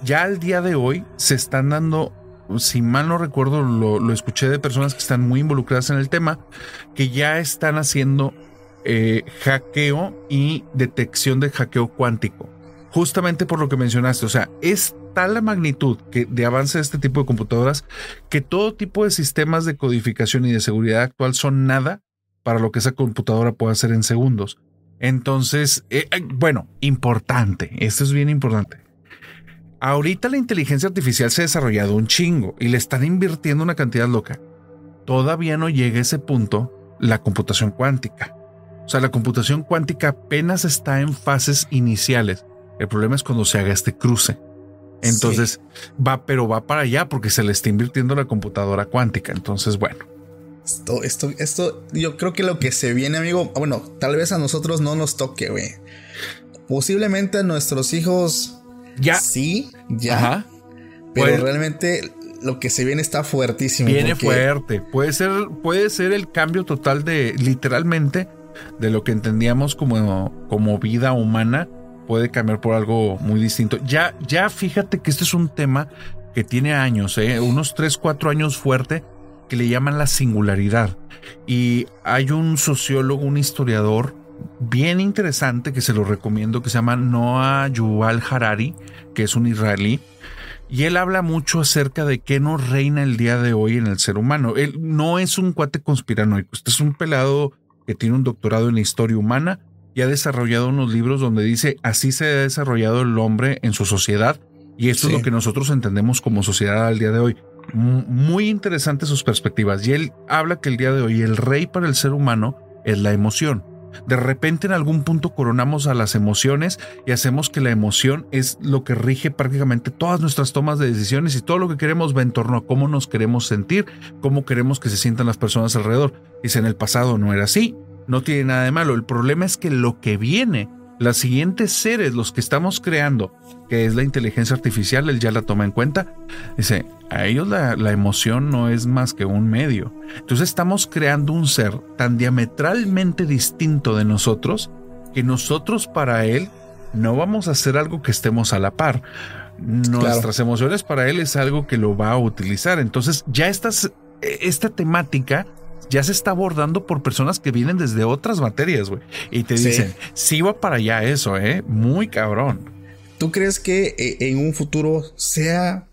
ya al día de hoy se están dando, si mal no recuerdo, lo, lo escuché de personas que están muy involucradas en el tema, que ya están haciendo eh, hackeo y detección de hackeo cuántico justamente por lo que mencionaste. O sea, es tal la magnitud que, de avance de este tipo de computadoras que todo tipo de sistemas de codificación y de seguridad actual son nada para lo que esa computadora puede hacer en segundos. Entonces, eh, eh, bueno, importante, esto es bien importante. Ahorita la inteligencia artificial se ha desarrollado un chingo y le están invirtiendo una cantidad loca. Todavía no llega a ese punto la computación cuántica. O sea, la computación cuántica apenas está en fases iniciales. El problema es cuando se haga este cruce. Entonces va, pero va para allá porque se le está invirtiendo la computadora cuántica. Entonces, bueno. Esto, esto, esto, yo creo que lo que se viene, amigo, bueno, tal vez a nosotros no nos toque, güey. Posiblemente a nuestros hijos. Ya. Sí, ya. Pero pues realmente lo que se viene está fuertísimo. Viene fuerte. Puede ser, puede ser el cambio total de, literalmente, de lo que entendíamos como, como vida humana puede cambiar por algo muy distinto. Ya, ya fíjate que este es un tema que tiene años, ¿eh? unos 3, 4 años fuerte, que le llaman la singularidad. Y hay un sociólogo, un historiador bien interesante que se lo recomiendo, que se llama Noah Yuval Harari, que es un israelí. Y él habla mucho acerca de qué nos reina el día de hoy en el ser humano. Él no es un cuate conspiranoico, este es un pelado que tiene un doctorado en historia humana y ha desarrollado unos libros donde dice así se ha desarrollado el hombre en su sociedad y esto es lo que nosotros entendemos como sociedad al día de hoy. Muy interesantes sus perspectivas y él habla que el día de hoy el rey para el ser humano es la emoción. De repente en algún punto coronamos a las emociones y hacemos que la emoción es lo que rige prácticamente todas nuestras tomas de decisiones y todo lo que queremos va en torno a cómo nos queremos sentir, cómo queremos que se sientan las personas alrededor. Dice, en el pasado no era así, no tiene nada de malo. El problema es que lo que viene, las siguientes seres, los que estamos creando, que es la inteligencia artificial, él ya la toma en cuenta. Dice, a ellos la, la emoción no es más que un medio. Entonces estamos creando un ser tan diametralmente distinto de nosotros que nosotros para él no vamos a hacer algo que estemos a la par. Nuestras emociones para él es algo que lo va a utilizar. Entonces ya estas, esta temática ya se está abordando por personas que vienen desde otras materias, güey. Y te dicen, sí va para allá eso, ¿eh? Muy cabrón. ¿Tú crees que eh, en un futuro sea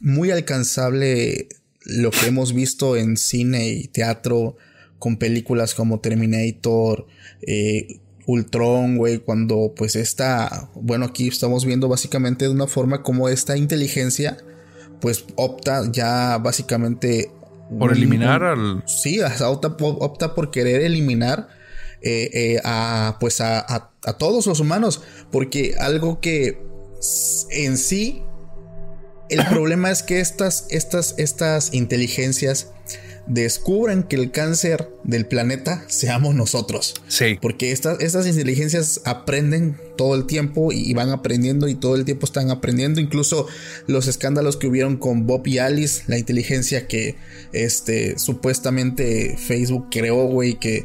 muy alcanzable lo que hemos visto en cine y teatro con películas como Terminator, eh, Ultron, güey, cuando pues esta, bueno, aquí estamos viendo básicamente de una forma como esta inteligencia pues opta ya básicamente por eliminar al. Sí, opta, por querer eliminar eh, eh, a, pues a, todos los humanos. Porque algo que en sí. El problema es que estas, estas, estas inteligencias descubran que el cáncer del planeta seamos nosotros. Sí. Porque estas, estas inteligencias aprenden todo el tiempo y van aprendiendo y todo el tiempo están aprendiendo. Incluso los escándalos que hubieron con Bob y Alice, la inteligencia que este, supuestamente Facebook creó, güey, que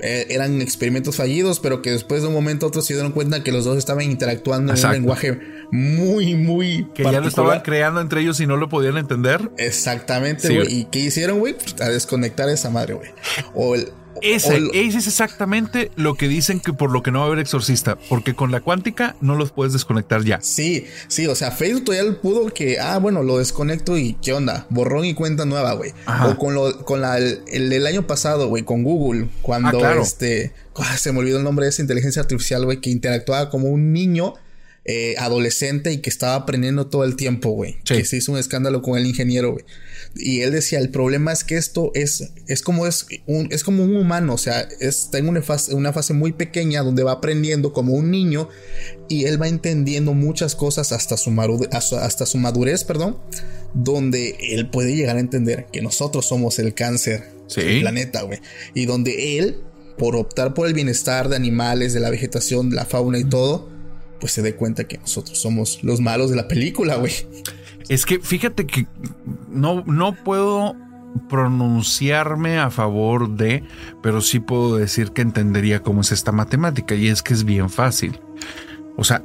eh, eran experimentos fallidos, pero que después de un momento a otro se dieron cuenta que los dos estaban interactuando en un lenguaje muy, muy. Que ya lo estaban creando entre ellos y no lo podían entender. Exactamente, güey. ¿Y qué hicieron, güey? A desconectar esa madre, güey. O el, ese, ese, es exactamente lo que dicen que por lo que no va a haber exorcista, porque con la cuántica no los puedes desconectar ya. Sí, sí, o sea, Facebook todavía pudo que, ah, bueno, lo desconecto y qué onda, borrón y cuenta nueva, güey. O con lo, con la, el, año pasado, güey, con Google, cuando ah, este, ah, se me olvidó el nombre de esa inteligencia artificial, güey, que interactuaba como un niño eh, adolescente y que estaba aprendiendo todo el tiempo, güey. Que se hizo un escándalo con el ingeniero, güey. Y él decía, el problema es que esto es, es como es un, es como un humano, o sea, está en una fase, una fase muy pequeña donde va aprendiendo como un niño y él va entendiendo muchas cosas hasta su, hasta su madurez, perdón, donde él puede llegar a entender que nosotros somos el cáncer del planeta, güey. Y donde él, por optar por el bienestar de animales, de la vegetación, de la fauna y todo, pues se dé cuenta que nosotros somos los malos de la película, güey. Es que fíjate que no, no puedo pronunciarme a favor de, pero sí puedo decir que entendería cómo es esta matemática y es que es bien fácil. O sea,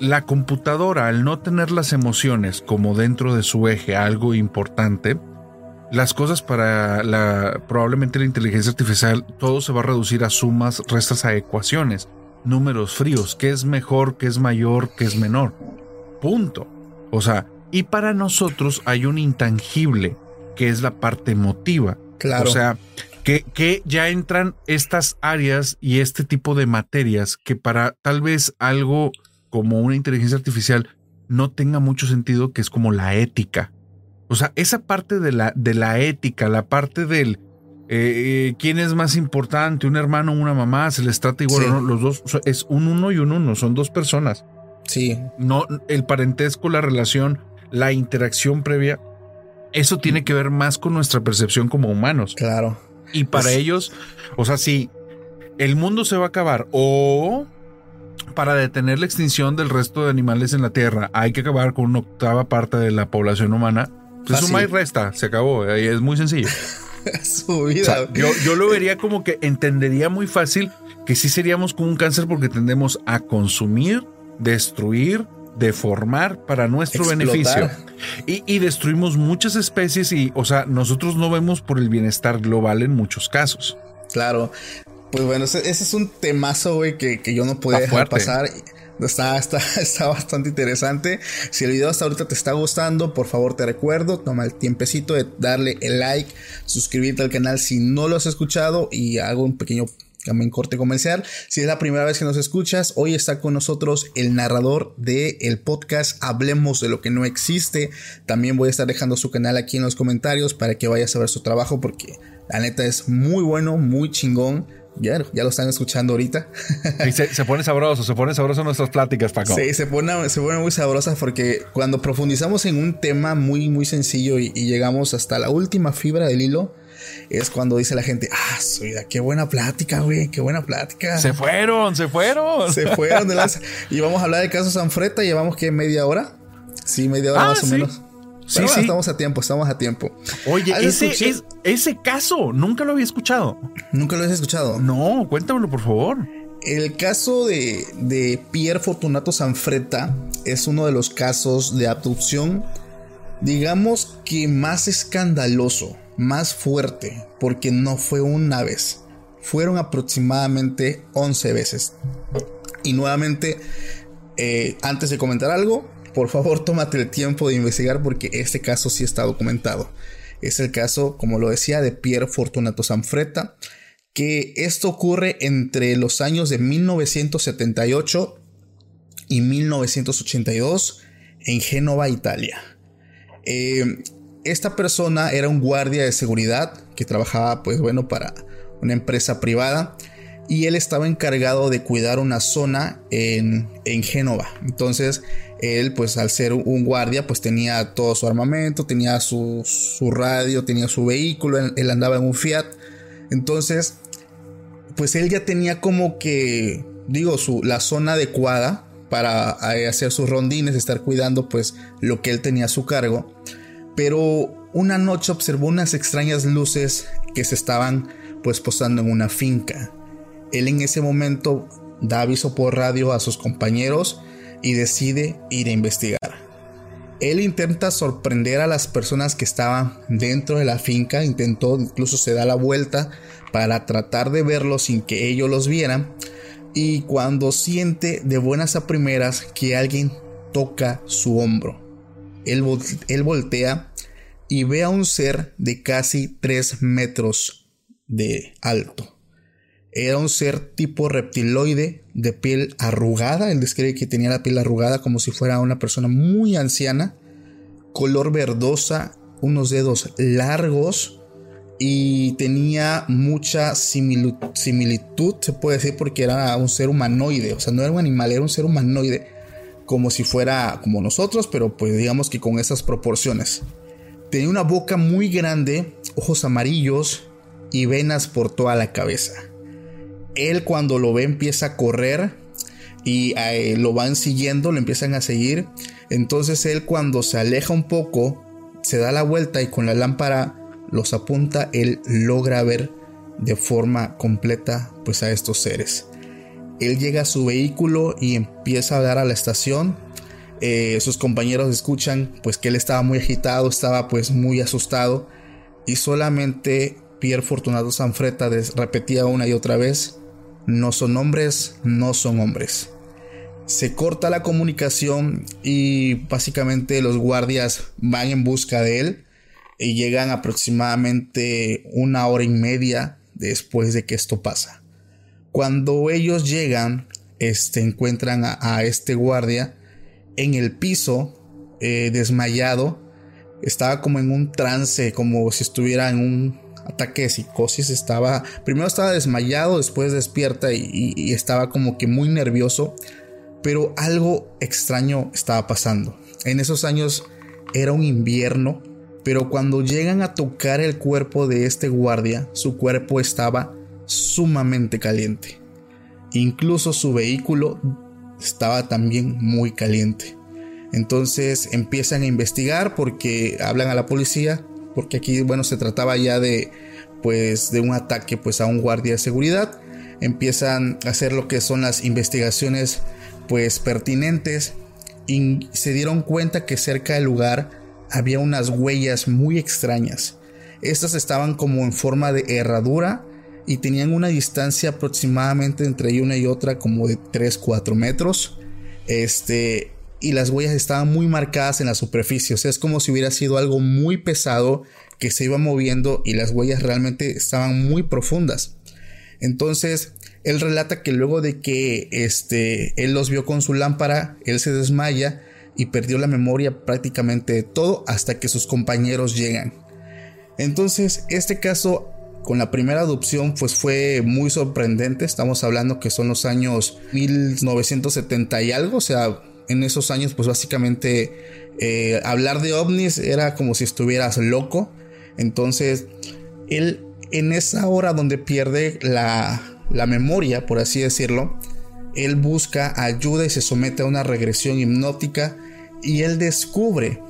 la computadora al no tener las emociones como dentro de su eje algo importante, las cosas para la probablemente la inteligencia artificial todo se va a reducir a sumas, restas a ecuaciones números fríos, qué es mejor, qué es mayor, qué es menor. Punto. O sea, y para nosotros hay un intangible que es la parte emotiva. Claro. O sea, que, que, ya entran estas áreas y este tipo de materias que para tal vez algo como una inteligencia artificial no tenga mucho sentido, que es como la ética. O sea, esa parte de la, de la ética, la parte del, eh, eh, quién es más importante, un hermano o una mamá, se les trata igual, los dos es un uno y un uno, son dos personas. Sí. No, el parentesco, la relación, la interacción previa, eso tiene que ver más con nuestra percepción como humanos. Claro. Y para ellos, o sea, si el mundo se va a acabar o para detener la extinción del resto de animales en la Tierra hay que acabar con una octava parte de la población humana, pues suma y resta, se acabó, es muy sencillo. su vida. yo, lo vería como que entendería muy fácil que sí seríamos como un cáncer porque tendemos a consumir, destruir, deformar para nuestro beneficio. Y, y, destruimos muchas especies y, o sea, nosotros no vemos por el bienestar global en muchos casos. Claro. Pues bueno, ese, es un temazo, güey, que, yo no podía dejar pasar. Está, está, está bastante interesante. Si el video hasta ahorita te está gustando, por favor te recuerdo, toma el tiempecito de darle el like, suscribirte al canal si no lo has escuchado y hago un pequeño también corte comercial. Si es la primera vez que nos escuchas, hoy está con nosotros el narrador del el podcast Hablemos de lo que no existe. También voy a estar dejando su canal aquí en los comentarios para que vayas a ver su trabajo porque la neta es muy bueno, muy chingón. Ya, ya lo están escuchando ahorita. se, pone sabroso, se pone sabroso nuestras pláticas, Paco. Sí, se pone, se pone muy sabrosa porque cuando profundizamos en un tema muy, muy sencillo y, llegamos hasta la última fibra del hilo, es cuando dice la gente, ah, su vida, qué buena plática, güey, qué buena plática. Se fueron, se fueron. Se fueron de las... y vamos a hablar de caso Sanfreta, llevamos que media hora. Sí, media hora ah, más o menos. Sí, sí. Estamos a tiempo, estamos a tiempo. Oye, ese, ese caso, nunca lo había escuchado. ¿Nunca lo habías escuchado? No, cuéntamelo, por favor. El caso de, de Pierre Fortunato Sanfretta es uno de los casos de abducción, digamos que más escandaloso, más fuerte, porque no fue una vez, fueron aproximadamente 11 veces. Y nuevamente, eh, antes de comentar algo, por favor tómate el tiempo de investigar porque este caso sí está documentado. Es el caso, como lo decía, de Pierre Fortunato Sanfretta, que esto ocurre entre los años de 1978 y 1982 en Génova, Italia. Eh, esta persona era un guardia de seguridad que trabajaba, pues bueno, para una empresa privada y él estaba encargado de cuidar una zona en, en Génova. Entonces, él, pues al ser un guardia, pues tenía todo su armamento, tenía su, radio, tenía su vehículo, él, andaba en un Fiat. Entonces, pues él ya tenía como que, digo, su, la zona adecuada para eh, hacer sus rondines, estar cuidando pues lo que él tenía a su cargo. Pero una noche observó unas extrañas luces que se estaban pues posando en una finca. Él en ese momento da aviso por radio a sus compañeros y decide ir a investigar. Él intenta sorprender a las personas que estaban dentro de la finca, intentó incluso se da la vuelta para tratar de verlos sin que ellos los vieran y cuando siente de buenas a primeras que alguien toca su hombro, él, él voltea y ve a un ser de casi 3 metros de alto. Era un ser tipo reptiloide de piel arrugada. Él describe que tenía la piel arrugada como si fuera una persona muy anciana. Color verdosa, unos dedos largos y tenía mucha similitud, se puede decir, porque era un ser humanoide. O sea, no era un animal, era un ser humanoide como si fuera como nosotros, pero pues digamos que con esas proporciones. Tenía una boca muy grande, ojos amarillos y venas por toda la cabeza él cuando lo ve empieza a correr y eh, lo van siguiendo, lo empiezan a seguir. Entonces él cuando se aleja un poco, se da la vuelta y con la lámpara los apunta, él logra ver de forma completa pues a estos seres. Él llega a su vehículo y empieza a dar a la estación. Eh, sus compañeros escuchan pues que él estaba muy agitado, estaba pues muy asustado y solamente Pierre Fortunato Sanfreta repetía una y otra vez no son hombres, no son hombres. Se corta la comunicación y básicamente los guardias van en busca de él y llegan aproximadamente una hora y media después de que esto pasa. Cuando ellos llegan, este, encuentran a, este guardia en el piso, eh, desmayado. Estaba como en un trance, como si estuviera en un ataque de psicosis, estaba, primero estaba desmayado, después despierta y, estaba como que muy nervioso, pero algo extraño estaba pasando. En esos años era un invierno, pero cuando llegan a tocar el cuerpo de este guardia, su cuerpo estaba sumamente caliente. Incluso su vehículo estaba también muy caliente. Entonces empiezan a investigar porque hablan a la policía, porque aquí, bueno, se trataba ya de, pues, de un ataque, pues, a un guardia de seguridad. Empiezan a hacer lo que son las investigaciones, pues, pertinentes y se dieron cuenta que cerca del lugar había unas huellas muy extrañas. Estas estaban como en forma de herradura y tenían una distancia aproximadamente entre una y otra como de 3-4 metros. Este, y las huellas estaban muy marcadas en la superficie. O sea, es como si hubiera sido algo muy pesado que se iba moviendo y las huellas realmente estaban muy profundas. Entonces, él relata que luego de que este, él los vio con su lámpara, él se desmaya y perdió la memoria prácticamente de todo hasta que sus compañeros llegan. Entonces, este caso con la primera adopción pues fue muy sorprendente. Estamos hablando que son los años 1970 y algo, o sea, en esos años, pues básicamente eh, hablar de ovnis era como si estuvieras loco. Entonces, él en esa hora donde pierde la, la memoria, por así decirlo, él busca ayuda y se somete a una regresión hipnótica y él descubre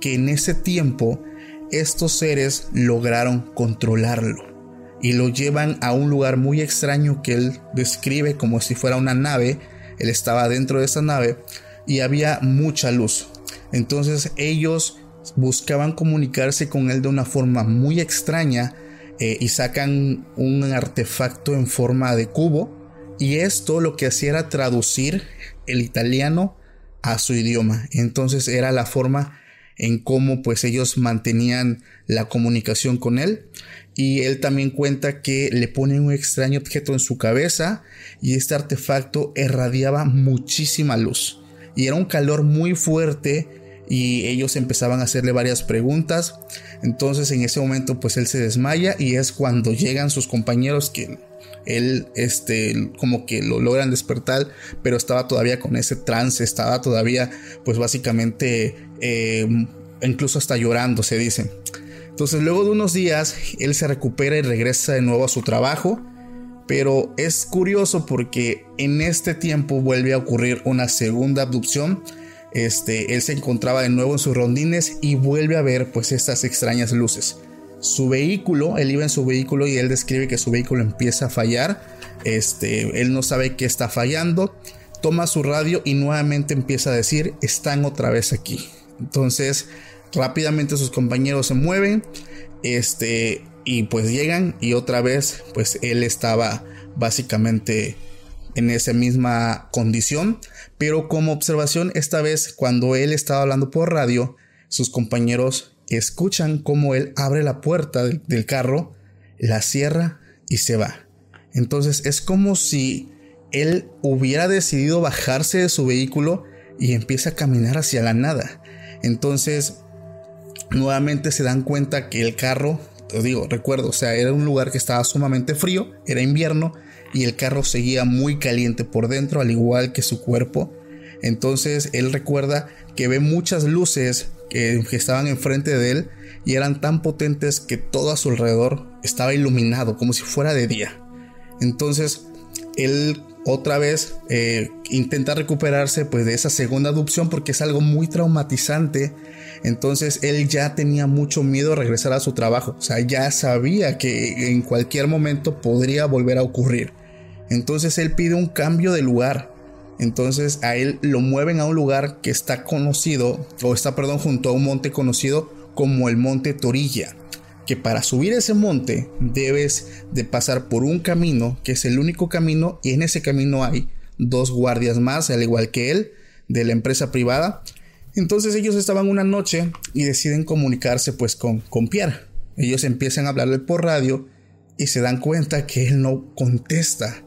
que en ese tiempo estos seres lograron controlarlo y lo llevan a un lugar muy extraño que él describe como si fuera una nave. Él estaba dentro de esa nave y había mucha luz. Entonces ellos buscaban comunicarse con él de una forma muy extraña eh, y sacan un artefacto en forma de cubo y esto lo que hacía era traducir el italiano a su idioma. Entonces era la forma en cómo pues ellos mantenían la comunicación con él y él también cuenta que le ponen un extraño objeto en su cabeza y este artefacto irradiaba muchísima luz y era un calor muy fuerte y ellos empezaban a hacerle varias preguntas. Entonces en ese momento pues él se desmaya y es cuando llegan sus compañeros que él este como que lo logran despertar pero estaba todavía con ese trance estaba todavía pues básicamente eh, incluso hasta llorando se dice entonces luego de unos días él se recupera y regresa de nuevo a su trabajo pero es curioso porque en este tiempo vuelve a ocurrir una segunda abducción. Este, él se encontraba de nuevo en sus rondines y vuelve a ver pues estas extrañas luces. su vehículo, él iba en su vehículo y él describe que su vehículo empieza a fallar, este, él no sabe qué está fallando, toma su radio y nuevamente empieza a decir, están otra vez aquí. Entonces, rápidamente sus compañeros se mueven, este, y pues llegan y otra vez, pues él estaba básicamente en esa misma condición, pero como observación, esta vez cuando él estaba hablando por radio, sus compañeros escuchan cómo él abre la puerta del, carro, la cierra y se va. Entonces es como si él hubiera decidido bajarse de su vehículo y empieza a caminar hacia la nada. Entonces, nuevamente se dan cuenta que el carro, digo, recuerdo, o sea, era un lugar que estaba sumamente frío, era invierno y el carro seguía muy caliente por dentro, al igual que su cuerpo. Entonces él recuerda que ve muchas luces que, estaban enfrente de él y eran tan potentes que todo a su alrededor estaba iluminado como si fuera de día. Entonces él otra vez eh, intenta recuperarse pues de esa segunda adopción porque es algo muy traumatizante. Entonces él ya tenía mucho miedo a regresar a su trabajo. O sea, ya sabía que en cualquier momento podría volver a ocurrir. Entonces él pide un cambio de lugar. Entonces a él lo mueven a un lugar que está conocido, o está, perdón, junto a un monte conocido como el Monte Torilla. Que para subir ese monte debes de pasar por un camino, que es el único camino, y en ese camino hay dos guardias más, al igual que él, de la empresa privada. Entonces ellos estaban una noche y deciden comunicarse pues con, con Pierre. Ellos empiezan a hablarle por radio y se dan cuenta que él no contesta.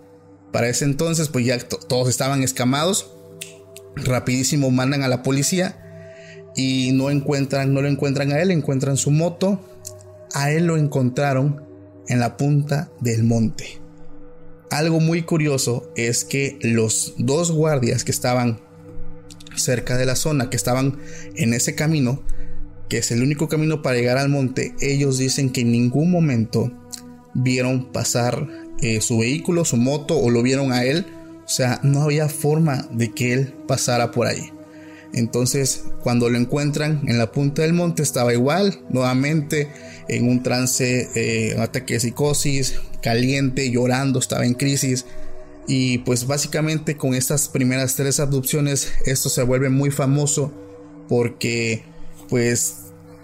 Para ese entonces, pues ya todos estaban escamados. Rapidísimo mandan a la policía y no encuentran, no lo encuentran a él, encuentran su moto. A él lo encontraron en la punta del monte. Algo muy curioso es que los dos guardias que estaban cerca de la zona, que estaban en ese camino, que es el único camino para llegar al monte, ellos dicen que en ningún momento vieron pasar eh, su vehículo, su moto o lo vieron a él. O sea, no había forma de que él pasara por ahí. Entonces, cuando lo encuentran en la punta del monte, estaba igual, nuevamente en un trance, eh, ataque de psicosis, caliente, llorando, estaba en crisis. Y pues básicamente con estas primeras tres abducciones, esto se vuelve muy famoso porque, pues,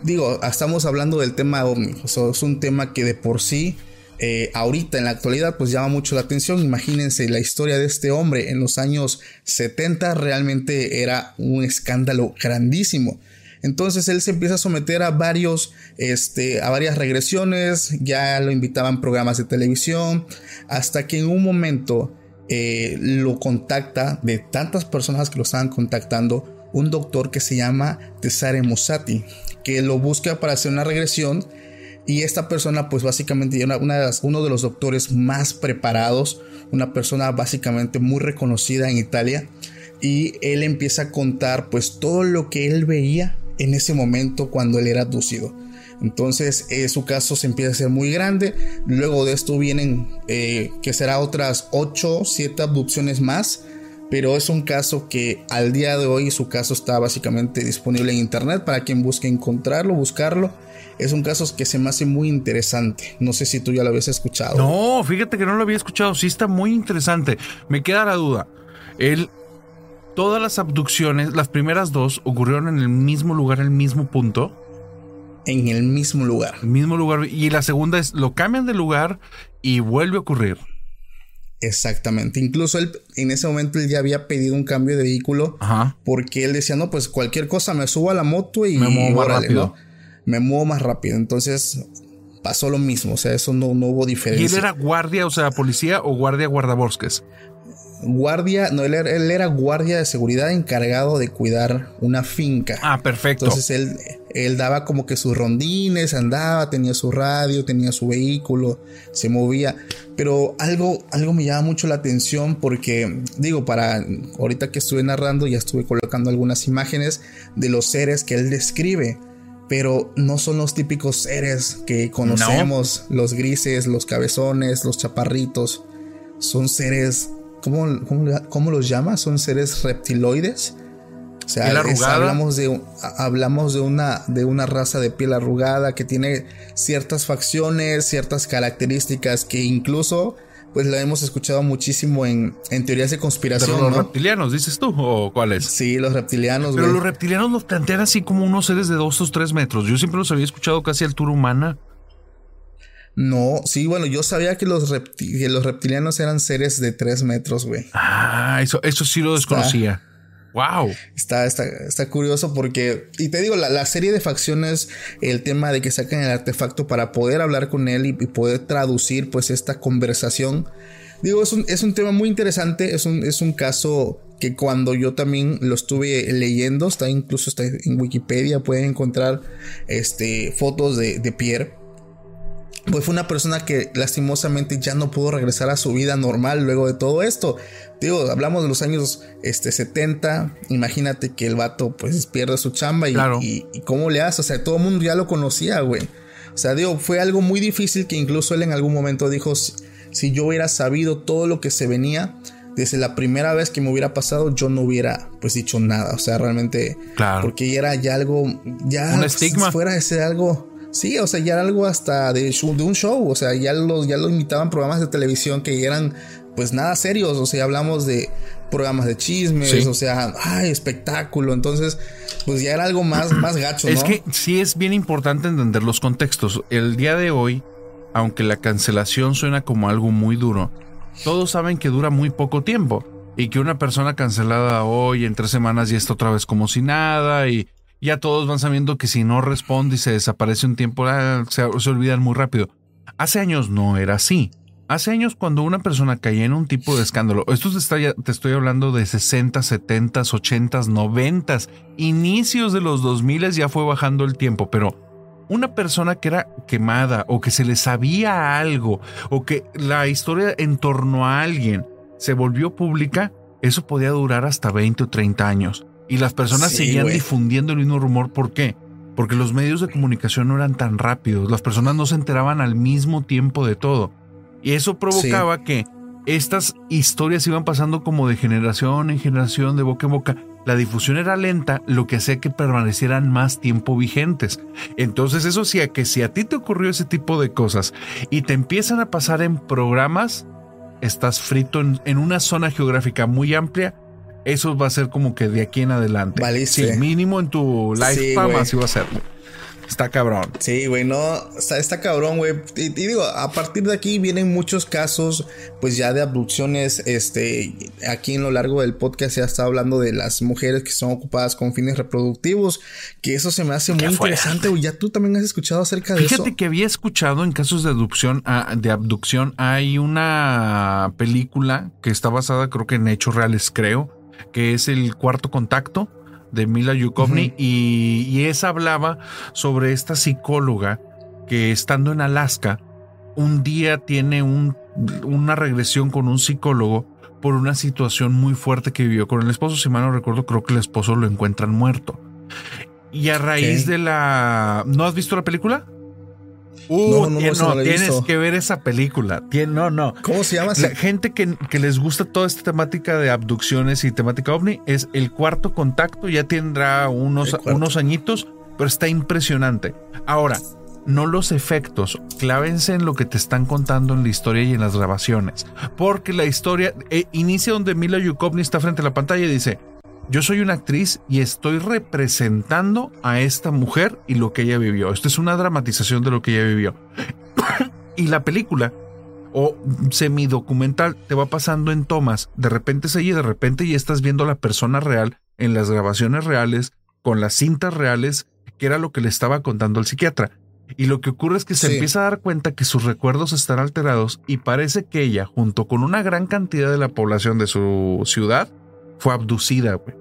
digo, estamos hablando del tema ovni. O es un tema que de por sí eh, ahorita en la actualidad pues llama mucho la atención. Imagínense la historia de este hombre en los años 70 realmente era un escándalo grandísimo. Entonces él se empieza a someter a varios, este, a varias regresiones, ya lo invitaban programas de televisión, hasta que en un momento eh, lo contacta de tantas personas que lo estaban contactando, un doctor que se llama Tesare Musati, que lo busca para hacer una regresión y esta persona, pues básicamente, una, una uno de los doctores más preparados, una persona básicamente muy reconocida en Italia. Y él empieza a contar, pues, todo lo que él veía en ese momento cuando él era abducido. Entonces, eh, su caso se empieza a hacer muy grande. Luego de esto vienen, eh, que será otras 8, 7 abducciones más. Pero es un caso que al día de hoy su caso está básicamente disponible en internet para quien busque encontrarlo, buscarlo es un caso que se me hace muy interesante. No sé si tú ya lo habías escuchado. No, fíjate que no lo había escuchado. Sí está muy interesante. Me queda la duda. Él, todas las abducciones, las primeras dos, ocurrieron en el mismo lugar, en el mismo punto. En el mismo lugar. El mismo lugar. Y la segunda es, lo cambian de lugar y vuelve a ocurrir. Exactamente. Incluso él en ese momento él ya había pedido un cambio de vehículo Ajá. porque él decía, no, pues cualquier cosa me subo a la moto y me muevo rápido me muevo más rápido. Entonces pasó lo mismo, o sea, eso no, no hubo diferencia. ¿Y él era guardia, o sea, policía o guardia guardabosques? Guardia, no, él era, guardia de seguridad encargado de cuidar una finca. Ah, perfecto. Entonces él, él daba como que sus rondines, andaba, tenía su radio, tenía su vehículo, se movía. Pero algo, algo me llama mucho la atención porque, digo, para ahorita que estuve narrando, ya estuve colocando algunas imágenes de los seres que él describe pero no son los típicos seres que conocemos, los grises, los cabezones, los chaparritos. Son seres, ¿cómo, cómo, los llama? Son seres reptiloides. O sea, es- hablamos, de, hablamos de, una, de una raza de piel arrugada que tiene ciertas facciones, ciertas características que incluso pues la hemos escuchado muchísimo en, en teorías de Pero conspiración, los ¿no? reptilianos, dices tú, o cuáles? Sí, los reptilianos, Pero los reptilianos los plantean así como unos seres de dos o tres metros. Yo siempre los había escuchado casi altura humana. No, sí, bueno, yo sabía que los, repti- que los reptilianos eran seres de 3 metros, güey. Ah, eso, eso sí lo desconocía. Wow. Está, está, está curioso porque, y te digo, la, la serie de facciones, el tema de que sacan el artefacto para poder hablar con él y, y poder traducir pues esta conversación. Digo, es un, es un tema muy interesante, es un, es un caso que cuando yo también lo estuve leyendo, está incluso está en Wikipedia, pueden encontrar este, fotos de, de Pierre. Pues fue una persona que lastimosamente ya no pudo regresar a su vida normal luego de todo esto. Digo, hablamos de los años este, 70. Imagínate que el vato pues pierde su chamba y, Claro. y, y cómo le hace. O sea, todo el mundo ya lo conocía, güey. O sea, digo, fue algo muy difícil que incluso él en algún momento dijo, si, si yo hubiera sabido todo lo que se venía, desde la primera vez que me hubiera pasado, yo no hubiera pues dicho nada. O sea, realmente... Claro. Porque ya era ya algo... Ya Un estigma. fuera de ser algo... Sí, o sea, ya era algo hasta de, un show. O sea, ya lo, ya lo imitaban programas de televisión que eran pues nada serios. O sea, hablamos de programas de chismes, Sí. o sea, ay, espectáculo. Entonces, pues ya era algo más, más gacho, ¿no? Es que sí es bien importante entender los contextos. El día de hoy, aunque la cancelación suena como algo muy duro, todos saben que dura muy poco tiempo y que una persona cancelada hoy en tres semanas ya está otra vez como si nada y ya todos van sabiendo que si no responde y se desaparece un tiempo, ah, se, olvidan muy rápido. Hace años no era así. Hace años cuando una persona caía en un tipo de escándalo, esto te, te estoy hablando de 60, 70, 80, 90, inicios de los 2000 ya fue bajando el tiempo, pero una persona que era quemada o que se le sabía algo o que la historia en torno a alguien se volvió pública, eso podía durar hasta 20 o 30 años. Y las personas Sí, seguían güey. difundiendo el mismo rumor. ¿Por qué? Porque los medios de comunicación no eran tan rápidos. Las personas no se enteraban al mismo tiempo de todo. Y eso provocaba que estas historias iban pasando como de generación en generación, de boca en boca. La difusión era lenta, lo que hacía que permanecieran más tiempo vigentes. Entonces eso hacía que si a ti te ocurrió ese tipo de cosas y te empiezan a pasar en programas, estás frito en, en una zona geográfica muy amplia. Eso va a ser como que de aquí en adelante. Valiste. Sí, mínimo en tu Sí, lifetime así va a ser. Está cabrón. Sí, güey, no, está, está cabrón, güey. Y, y digo, a partir de aquí vienen muchos casos, pues ya de abducciones. Este, aquí en lo largo del podcast se ha estado hablando de las mujeres que son ocupadas con fines reproductivos, que eso se me hace muy interesante, güey. Ya tú también has escuchado acerca de Fíjate eso. que había escuchado en casos de abducción, ah, de abducción, hay una película que está basada, creo que en hechos reales, creo, que es el cuarto contacto de Mila Yukovny y, y esa hablaba sobre esta psicóloga que estando en Alaska un día tiene un- una regresión con un psicólogo por una situación muy fuerte que vivió con el esposo. Si mal no recuerdo, creo que el esposo lo encuentran muerto. Y a raíz de la... ¿No has visto la película? Uh, No, no, no, no tienes que ver esa película. Tien- no, no. ¿Cómo se llama? La gente que, que les gusta toda esta temática de abducciones y temática ovni es el cuarto contacto. Ya tendrá unos, unos añitos, pero está impresionante. Ahora, no los efectos. Clávense en lo que te están contando en la historia y en las grabaciones. Porque la historia eh, inicia donde Mila Yukovny está frente a la pantalla y dice: Yo soy una actriz y estoy representando a esta mujer y lo que ella vivió. Esto es una dramatización de lo que ella vivió. y la película o semidocumental te va pasando en tomas. De repente es ella y de repente ya estás viendo a la persona real en las grabaciones reales, con las cintas reales, que era lo que le estaba contando el psiquiatra. Y lo que ocurre es que se Sí. empieza a dar cuenta que sus recuerdos están alterados y parece que ella, junto con una gran cantidad de la población de su ciudad, fue abducida, güey.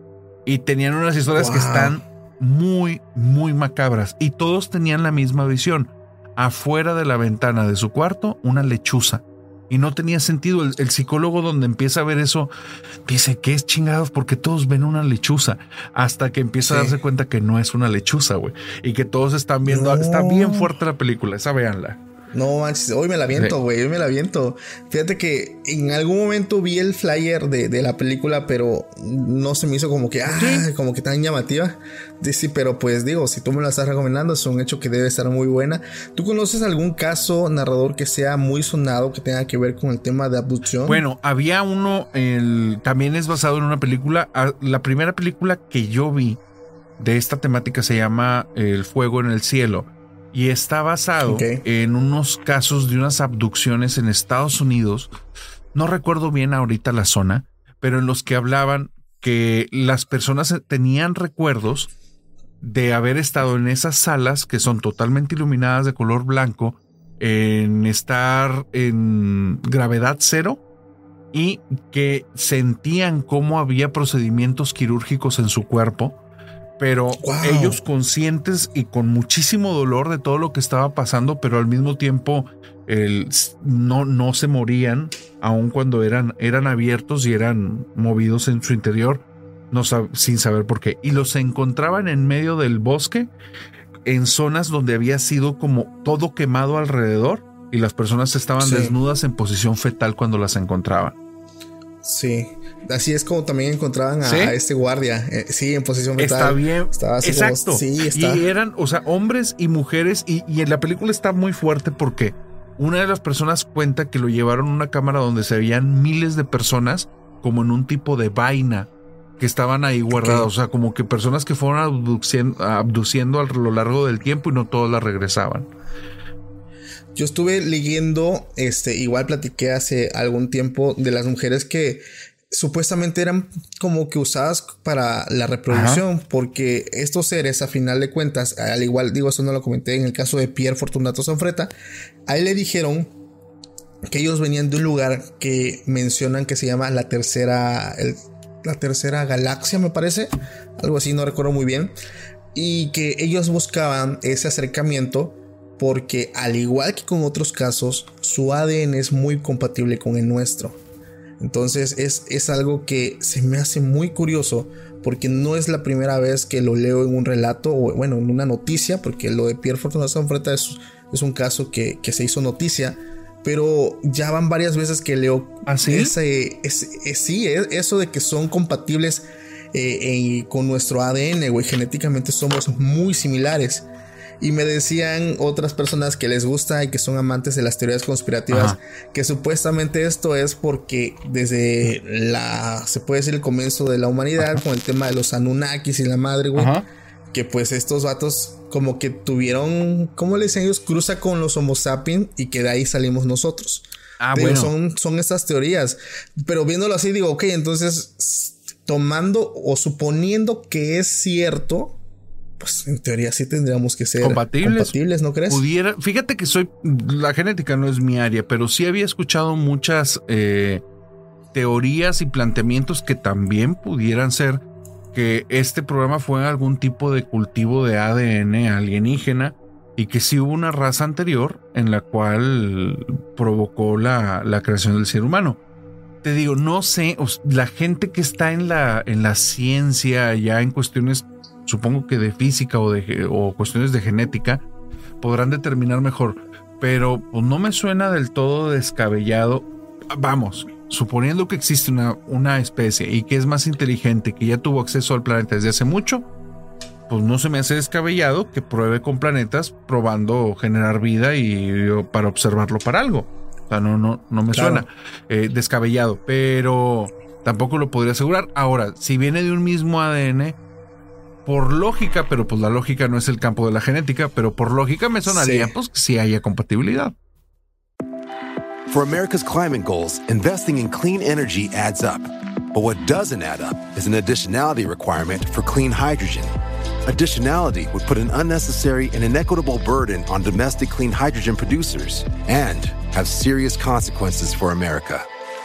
Y tenían unas historias que están muy, muy macabras. Y todos tenían la misma visión. Afuera de la ventana de su cuarto, una lechuza. Y no tenía sentido. El, el psicólogo donde empieza a ver eso, dice que es chingados porque todos ven una lechuza. Hasta que empieza a darse cuenta que no es una lechuza, güey. Y que todos están viendo. No. Está bien fuerte la película. Esa véanla. No manches, hoy me la viento, güey, hoy me la viento. Fíjate que en algún momento vi el flyer de, de la película, pero no se me hizo como que, ah, como que tan llamativa. Sí, pero pues digo, si tú me la estás recomendando, es un hecho que debe estar muy buena. ¿Tú conoces algún caso narrador que sea muy sonado que tenga que ver con el tema de abducción? Bueno, había uno, el, también es basado en una película. ah, La primera película que yo vi de esta temática se llama El fuego en el cielo y está basado en unos casos de unas abducciones en Estados Unidos. No recuerdo bien ahorita la zona, pero en los que hablaban que las personas tenían recuerdos de haber estado en esas salas que son totalmente iluminadas de color blanco, en estar en gravedad cero y que sentían cómo había procedimientos quirúrgicos en su cuerpo, pero Wow. ellos conscientes y con muchísimo dolor de todo lo que estaba pasando, pero al mismo tiempo el- no, no se morían, aun cuando eran, eran abiertos y eran movidos en su interior, no sin saber por qué. Y los encontraban en medio del bosque, en zonas donde había sido como todo quemado alrededor y las personas estaban Sí. desnudas en posición fetal cuando las encontraban. Sí. Así es como también encontraban a, ¿Sí? a este guardia. eh, sí, en posición fetal. Está bien. Estaba así como- Exacto. sí, está. Y eran, o sea, hombres y mujeres. Y, y en la película está muy fuerte porque una de las personas cuenta que lo llevaron a una cámara donde se veían miles de personas como en un tipo de vaina que estaban ahí guardadas. O sea, como que personas que fueron abduciendo, abduciendo a lo largo del tiempo y no todas las regresaban. Yo estuve leyendo, este, igual platiqué hace algún tiempo de las mujeres que supuestamente eran como que usadas para la reproducción, porque estos seres, a final de cuentas, al igual, digo, eso no lo comenté en el caso de Pierre Fortunato Sanfreta, a él le dijeron que ellos venían de un lugar que mencionan que se llama la tercera, el- la tercera galaxia, me parece, algo así, no recuerdo muy bien, y que ellos buscaban ese acercamiento porque al igual que con otros casos, su ADN es muy compatible con el nuestro. Entonces es, es algo que se me hace muy curioso porque no es la primera vez que lo leo en un relato o bueno, en una noticia, porque lo de Pierre Fortunato Sanfreta es, es un caso que, que se hizo noticia, pero ya van varias veces que leo ¿Ah, sí? ese, ese- eh, sí, es- eso de que son compatibles eh, eh, con nuestro ADN, güey, genéticamente somos muy similares. Y me decían otras personas que les gusta y que son amantes de las teorías conspirativas Ajá. que supuestamente esto es porque desde la, se puede decir el comienzo de la humanidad con el tema de los Anunnakis y la madre, güey, Ajá. que pues estos vatos como que tuvieron, ¿cómo le dicen ellos? Cruza con los Homo sapiens y que de ahí salimos nosotros. Ah, digo, bueno. son, son estas teorías. Pero viéndolo así, digo, ok, entonces tomando o suponiendo que es cierto, pues en teoría sí tendríamos que ser Compatibles. compatibles ¿no crees? Pudiera, fíjate que soy, la genética no es mi área, pero sí había escuchado muchas eh, teorías y planteamientos que también pudieran ser que este programa fue algún tipo de cultivo de ADN alienígena y que sí hubo una raza anterior en la cual provocó la, la creación del ser humano. Te digo, no sé, la gente que está en la, en la ciencia, ya en cuestiones, supongo que de física o, de, o cuestiones de genética, podrán determinar mejor. Pero pues, no me suena del todo descabellado. Vamos, suponiendo que existe una, una especie y que es más inteligente, que ya tuvo acceso al planeta desde hace mucho, pues no se me hace descabellado que pruebe con planetas probando generar vida y o, para observarlo para algo. O sea, no, no, no me Claro. suena eh, descabellado, pero tampoco lo podría asegurar. Ahora, si viene de un mismo ADN, por lógica, pero pues la lógica no es el campo de la genética, pero por lógica me sonaría Sí. pues que sí haya compatibilidad. For America's climate goals, investing in clean energy adds up. But what doesn't add up is an additionality requirement for clean hydrogen. Additionality would put an unnecessary and inequitable burden on domestic clean hydrogen producers and have serious consequences for America.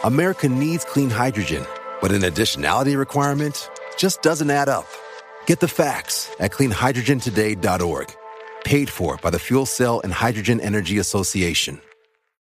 America needs clean hydrogen, but an additionality requirement just doesn't add up. Get the facts at cleanhydrogentoday.org. Paid for by the Fuel Cell and Hydrogen Energy Association.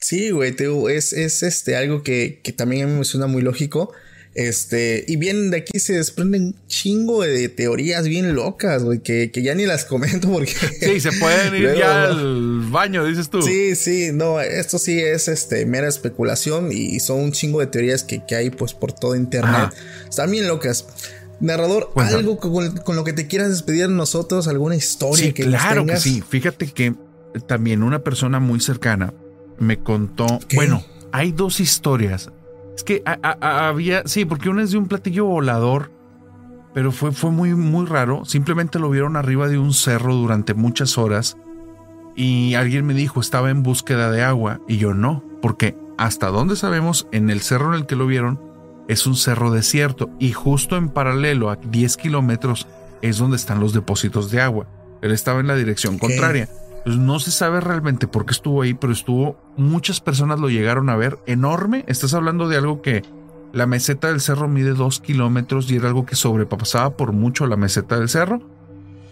Sí, güey, te es, es este, algo que, que también a mí me suena muy lógico. Este, y bien, de aquí se desprenden un chingo de teorías bien locas, güey, que, que ya ni las comento porque. Sí, se pueden ir Luego, ya al baño, dices tú. Sí, sí, no, esto sí es este mera especulación y son un chingo de teorías que, que hay pues por todo internet. Ajá. Están bien locas. Narrador, Cuéntame. algo con, con lo que te quieras despedir de nosotros, alguna historia Sí, que nos claro que tengas? sí. Fíjate que también una persona muy cercana me contó. ¿Qué? Bueno, hay dos historias. Es que a- a- a- había. Sí, porque una es de un platillo volador, pero fue, fue muy, muy raro. Simplemente lo vieron arriba de un cerro durante muchas horas y alguien me dijo estaba en búsqueda de agua y yo no, porque hasta donde sabemos, en el cerro en el que lo vieron es un cerro desierto y justo en paralelo a 10 kilómetros es donde están los depósitos de agua. Él estaba en la dirección contraria. Entonces no se sabe realmente por qué estuvo ahí, pero estuvo, muchas personas lo llegaron a ver enorme. Estás hablando de algo que la meseta del cerro mide dos kilómetros y era algo que sobrepasaba por mucho la meseta del cerro.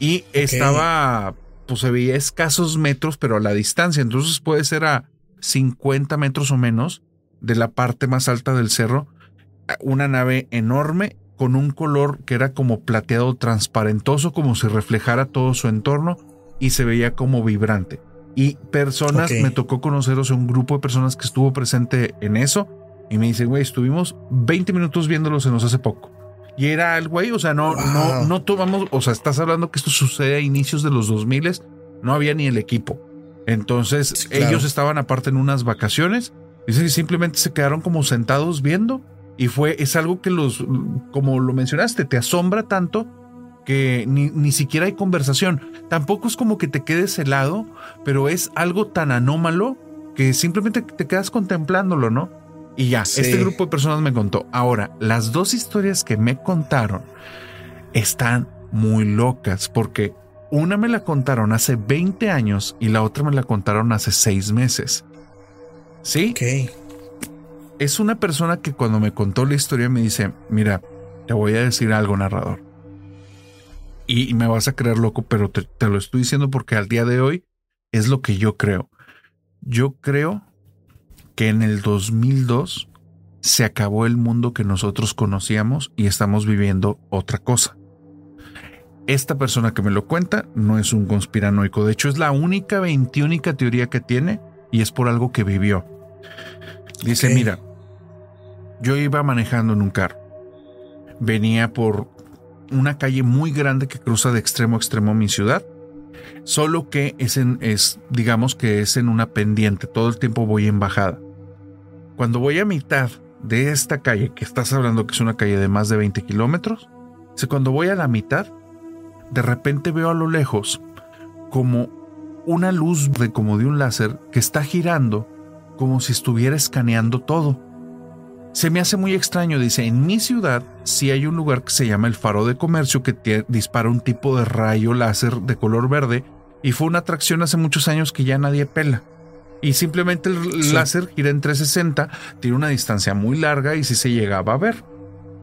Y estaba, pues se veía escasos metros, pero a la distancia. Entonces puede ser a 50 metros o menos de la parte más alta del cerro. Una nave enorme con un color que era como plateado transparentoso, como si reflejara todo su entorno y se veía como vibrante. Y personas, me tocó conocer, o sea, un grupo de personas que estuvo presente en eso y me dicen, güey, estuvimos 20 minutos viéndolo, se nos hace poco. Y era algo ahí, o sea, no, no, no tomamos, o sea, estás hablando que esto sucede a inicios de los 2000, no había ni el equipo. Entonces, Sí, claro. ellos estaban aparte en unas vacaciones, dice que simplemente se quedaron como sentados viendo y fue, es algo que los, como lo mencionaste, te asombra tanto que ni, ni siquiera hay conversación. Tampoco es como que te quedes helado, pero es algo tan anómalo que simplemente te quedas contemplándolo, ¿no? Y ya, Sí. este grupo de personas me contó. Ahora, las dos historias que me contaron están muy locas porque una me la contaron hace 20 años y la otra me la contaron hace 6 meses. ¿Sí? Ok. es una persona que cuando me contó la historia me dice, mira, te voy a decir algo, narrador. Y, y me vas a creer loco, pero te, te lo estoy diciendo porque al día de hoy es lo que yo creo. Yo creo que en el 2002 se acabó el mundo que nosotros conocíamos y estamos viviendo otra cosa. Esta persona que me lo cuenta no es un conspiranoico, de hecho es la única veintiúnica teoría que tiene y es por algo que vivió. Dice, mira, yo iba manejando en un carro. Venía por una calle muy grande que cruza de extremo a extremo mi ciudad. Solo que es en, es, digamos que es en una pendiente. Todo el tiempo voy en bajada. Cuando voy a mitad de esta calle, que estás hablando que es una calle de más de 20 kilómetros, cuando voy a la mitad, de repente veo a lo lejos como una luz de como de un láser que está girando como si estuviera escaneando todo. Se me hace muy extraño, dice, en mi ciudad sí hay un lugar que se llama el Faro de Comercio que dispara un tipo de rayo láser de color verde y fue una atracción hace muchos años que ya nadie pela. Y simplemente el Sí. láser gira en 360, tiene una distancia muy larga y sí se llegaba a ver.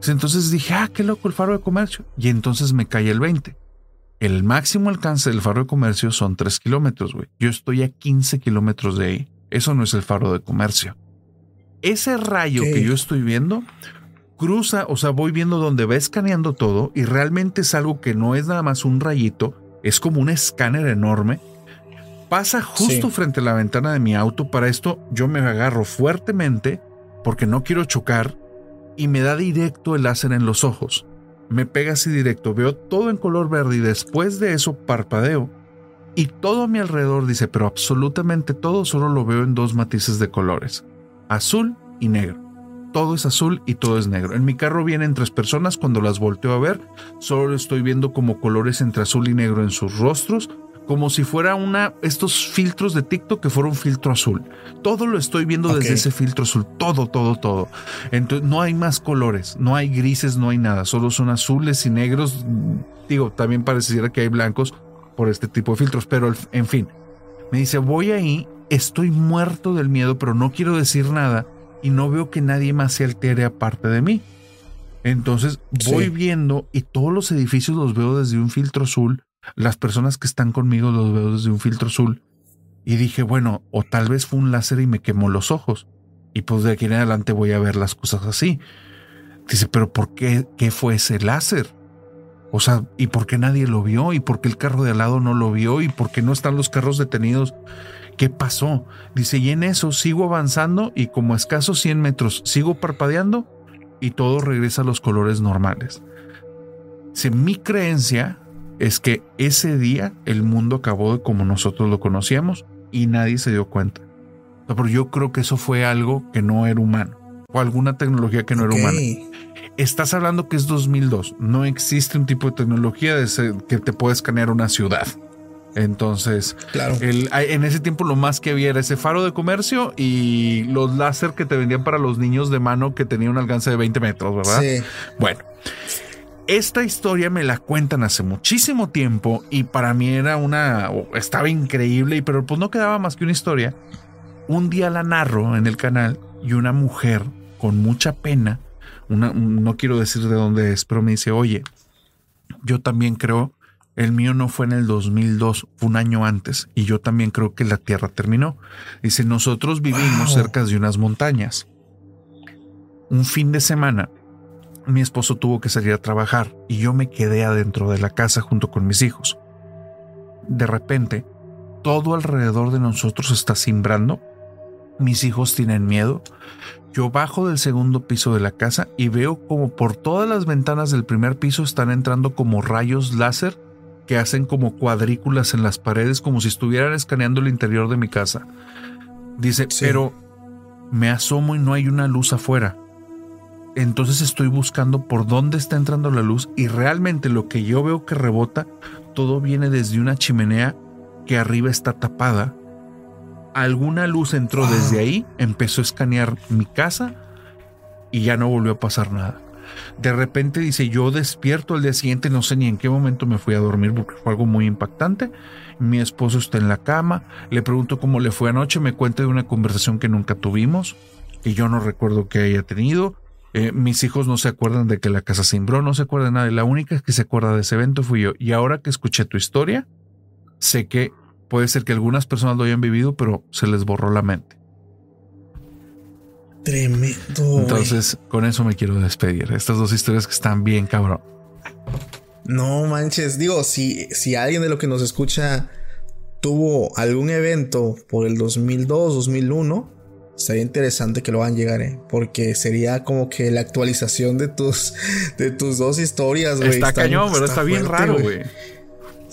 Entonces dije, ah, qué loco el Faro de Comercio. Y entonces me cae el 20. El máximo alcance del Faro de Comercio son 3 kilómetros, güey. Yo estoy a 15 kilómetros de ahí. Eso no es el Faro de Comercio. Ese rayo que yo estoy viendo cruza, o sea, voy viendo donde va escaneando todo y realmente es algo que no es nada más un rayito, es como un escáner enorme. Pasa justo Sí. frente a la ventana de mi auto. Para esto yo me agarro fuertemente porque no quiero chocar y me da directo el láser en los ojos. Me pega así directo, veo todo en color verde y después de eso parpadeo y todo a mi alrededor dice, pero absolutamente todo solo lo veo en dos matices de colores, azul y negro. Todo es azul y todo es negro. En mi carro vienen tres personas, cuando las volteo a ver, solo estoy viendo como colores entre azul y negro en sus rostros, como si fuera una estos filtros de TikTok que fuera un filtro azul. Todo lo estoy viendo desde ese filtro azul, todo, todo, todo. Entonces no hay más colores, no hay grises, no hay nada, solo son azules y negros. Digo, también pareciera que hay blancos por este tipo de filtros, pero en fin. Me dice, voy ahí, estoy muerto del miedo, pero no quiero decir nada y no veo que nadie más se altere aparte de mí. Entonces voy Sí. viendo y todos los edificios los veo desde un filtro azul. Las personas que están conmigo los veo desde un filtro azul. Y dije, bueno, o tal vez fue un láser y me quemó los ojos. Y pues de aquí en adelante voy a ver las cosas así. Dice, pero ¿por qué? ¿Qué fue ese láser? O sea, ¿y por qué nadie lo vio? ¿Y por qué el carro de al lado no lo vio? ¿Y por qué no están los carros detenidos? ¿Qué pasó? Dice, y en eso sigo avanzando y como a escasos 100 metros sigo parpadeando y todo regresa a los colores normales. Dice, mi creencia es que ese día el mundo acabó como nosotros lo conocíamos y nadie se dio cuenta. Pero yo creo que eso fue algo que no era humano o alguna tecnología que no Ok. era humana. Estás hablando que es 2002. No existe un tipo de tecnología de ese- que te puede escanear una ciudad. Entonces, Claro. el- en ese tiempo lo más que había era ese faro de comercio y los láser que te vendían para los niños de mano que tenían un alcance de 20 metros, ¿verdad? Sí. Bueno, esta historia me la cuentan hace muchísimo tiempo y para mí era una, estaba increíble, y pero pues no quedaba más que una historia. Un día la narro en el canal y una mujer con mucha pena, una, no quiero decir de dónde es, pero me dice, oye, yo también creo, el mío no fue en el 2002, fue un año antes, y yo también creo que la Tierra terminó. Dice, nosotros vivimos Wow. cerca de unas montañas. Un fin de semana, mi esposo tuvo que salir a trabajar y yo me quedé adentro de la casa junto con mis hijos. De repente, todo alrededor de nosotros está cimbrando. Mis hijos tienen miedo. Yo bajo del segundo piso de la casa y veo como por todas las ventanas del primer piso están entrando como rayos láser que hacen como cuadrículas en las paredes como si estuvieran escaneando el interior de mi casa. Dice, Sí. pero me asomo y no hay una luz afuera. Entonces estoy buscando por dónde está entrando la luz y realmente lo que yo veo que rebota, todo viene desde una chimenea que arriba está tapada. Alguna luz entró Wow. desde ahí, empezó a escanear mi casa y ya no volvió a pasar nada. De repente dice, yo despierto al día siguiente, no sé ni en qué momento me fui a dormir porque fue algo muy impactante. Mi esposo está en la cama, le pregunto cómo le fue anoche, me cuenta de una conversación que nunca tuvimos, que yo no recuerdo que haya tenido. Eh, mis hijos no se acuerdan de que la casa se imbró, no se acuerdan de nada. La única que se acuerda de ese evento fui yo. Y ahora que escuché tu historia, sé que puede ser que algunas personas lo hayan vivido, pero se les borró la mente. Tremendo. Entonces, con eso me quiero despedir. Estas dos historias que están bien, cabrón. No manches, digo, si, si alguien de lo que nos escucha tuvo algún evento por el 2002, 2001, estaría interesante que lo hagan llegar, ¿eh? porque sería como que la actualización de tus, de tus dos historias, güey. Está cañón, pero está, bien fuerte, raro, güey.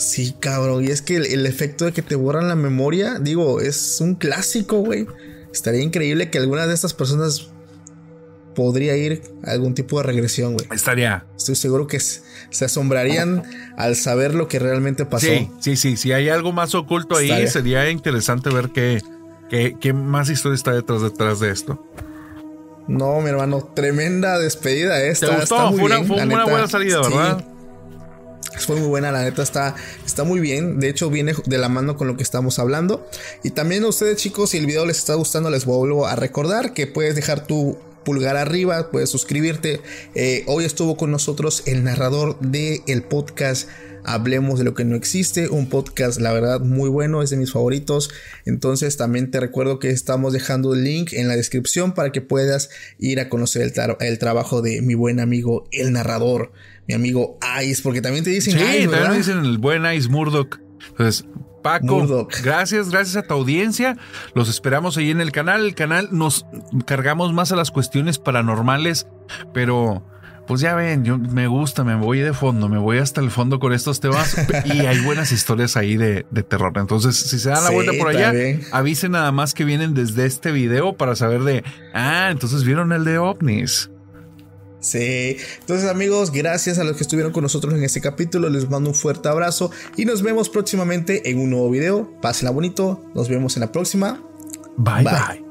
Sí, cabrón, y es que el, el efecto de que te borran la memoria, digo, es un clásico, güey. Estaría increíble que alguna de estas personas podría ir a algún tipo de regresión, güey. Estaría. Estoy seguro que se asombrarían al saber lo que realmente pasó. Sí, sí, sí. Si hay algo más oculto ahí, Estaría. sería interesante ver qué, qué, qué más historia está detrás, detrás de esto. No, mi hermano, tremenda despedida ¿Te esta. gustó? Está muy fue una, bien, fue una buena salida, Sí, ¿verdad? Fue muy buena, la neta está, está muy bien. De hecho, viene de la mano con lo que estamos hablando. Y también a ustedes, chicos, si el video les está gustando, les vuelvo a recordar que puedes dejar tu pulgar arriba, puedes suscribirte. Eh, hoy estuvo con nosotros el narrador del el podcast Hablemos de lo que no existe, un podcast la verdad muy bueno, es de mis favoritos. Entonces también te recuerdo que estamos dejando el link en la descripción para que puedas ir a conocer el, tra- el trabajo de mi buen amigo el narrador, mi amigo Ice, porque también te dicen Sí, Ice, también ¿verdad? dicen el buen Ice Murdoch. Entonces, Paco, Murdoch. gracias, gracias a tu audiencia. Los esperamos ahí en el canal. El canal nos cargamos más a las cuestiones paranormales, pero pues ya ven, yo me gusta, me voy de fondo, me voy hasta el fondo con estos temas y hay buenas historias ahí de, de terror. Entonces, si se dan la Sí, vuelta por allá, avisen nada más que vienen desde este video para saber de, ah, entonces vieron el de ovnis. Sí, entonces amigos, gracias a los que estuvieron con nosotros en este capítulo, les mando un fuerte abrazo y nos vemos próximamente en un nuevo video. Pásenla bonito, nos vemos en la próxima. bye. bye.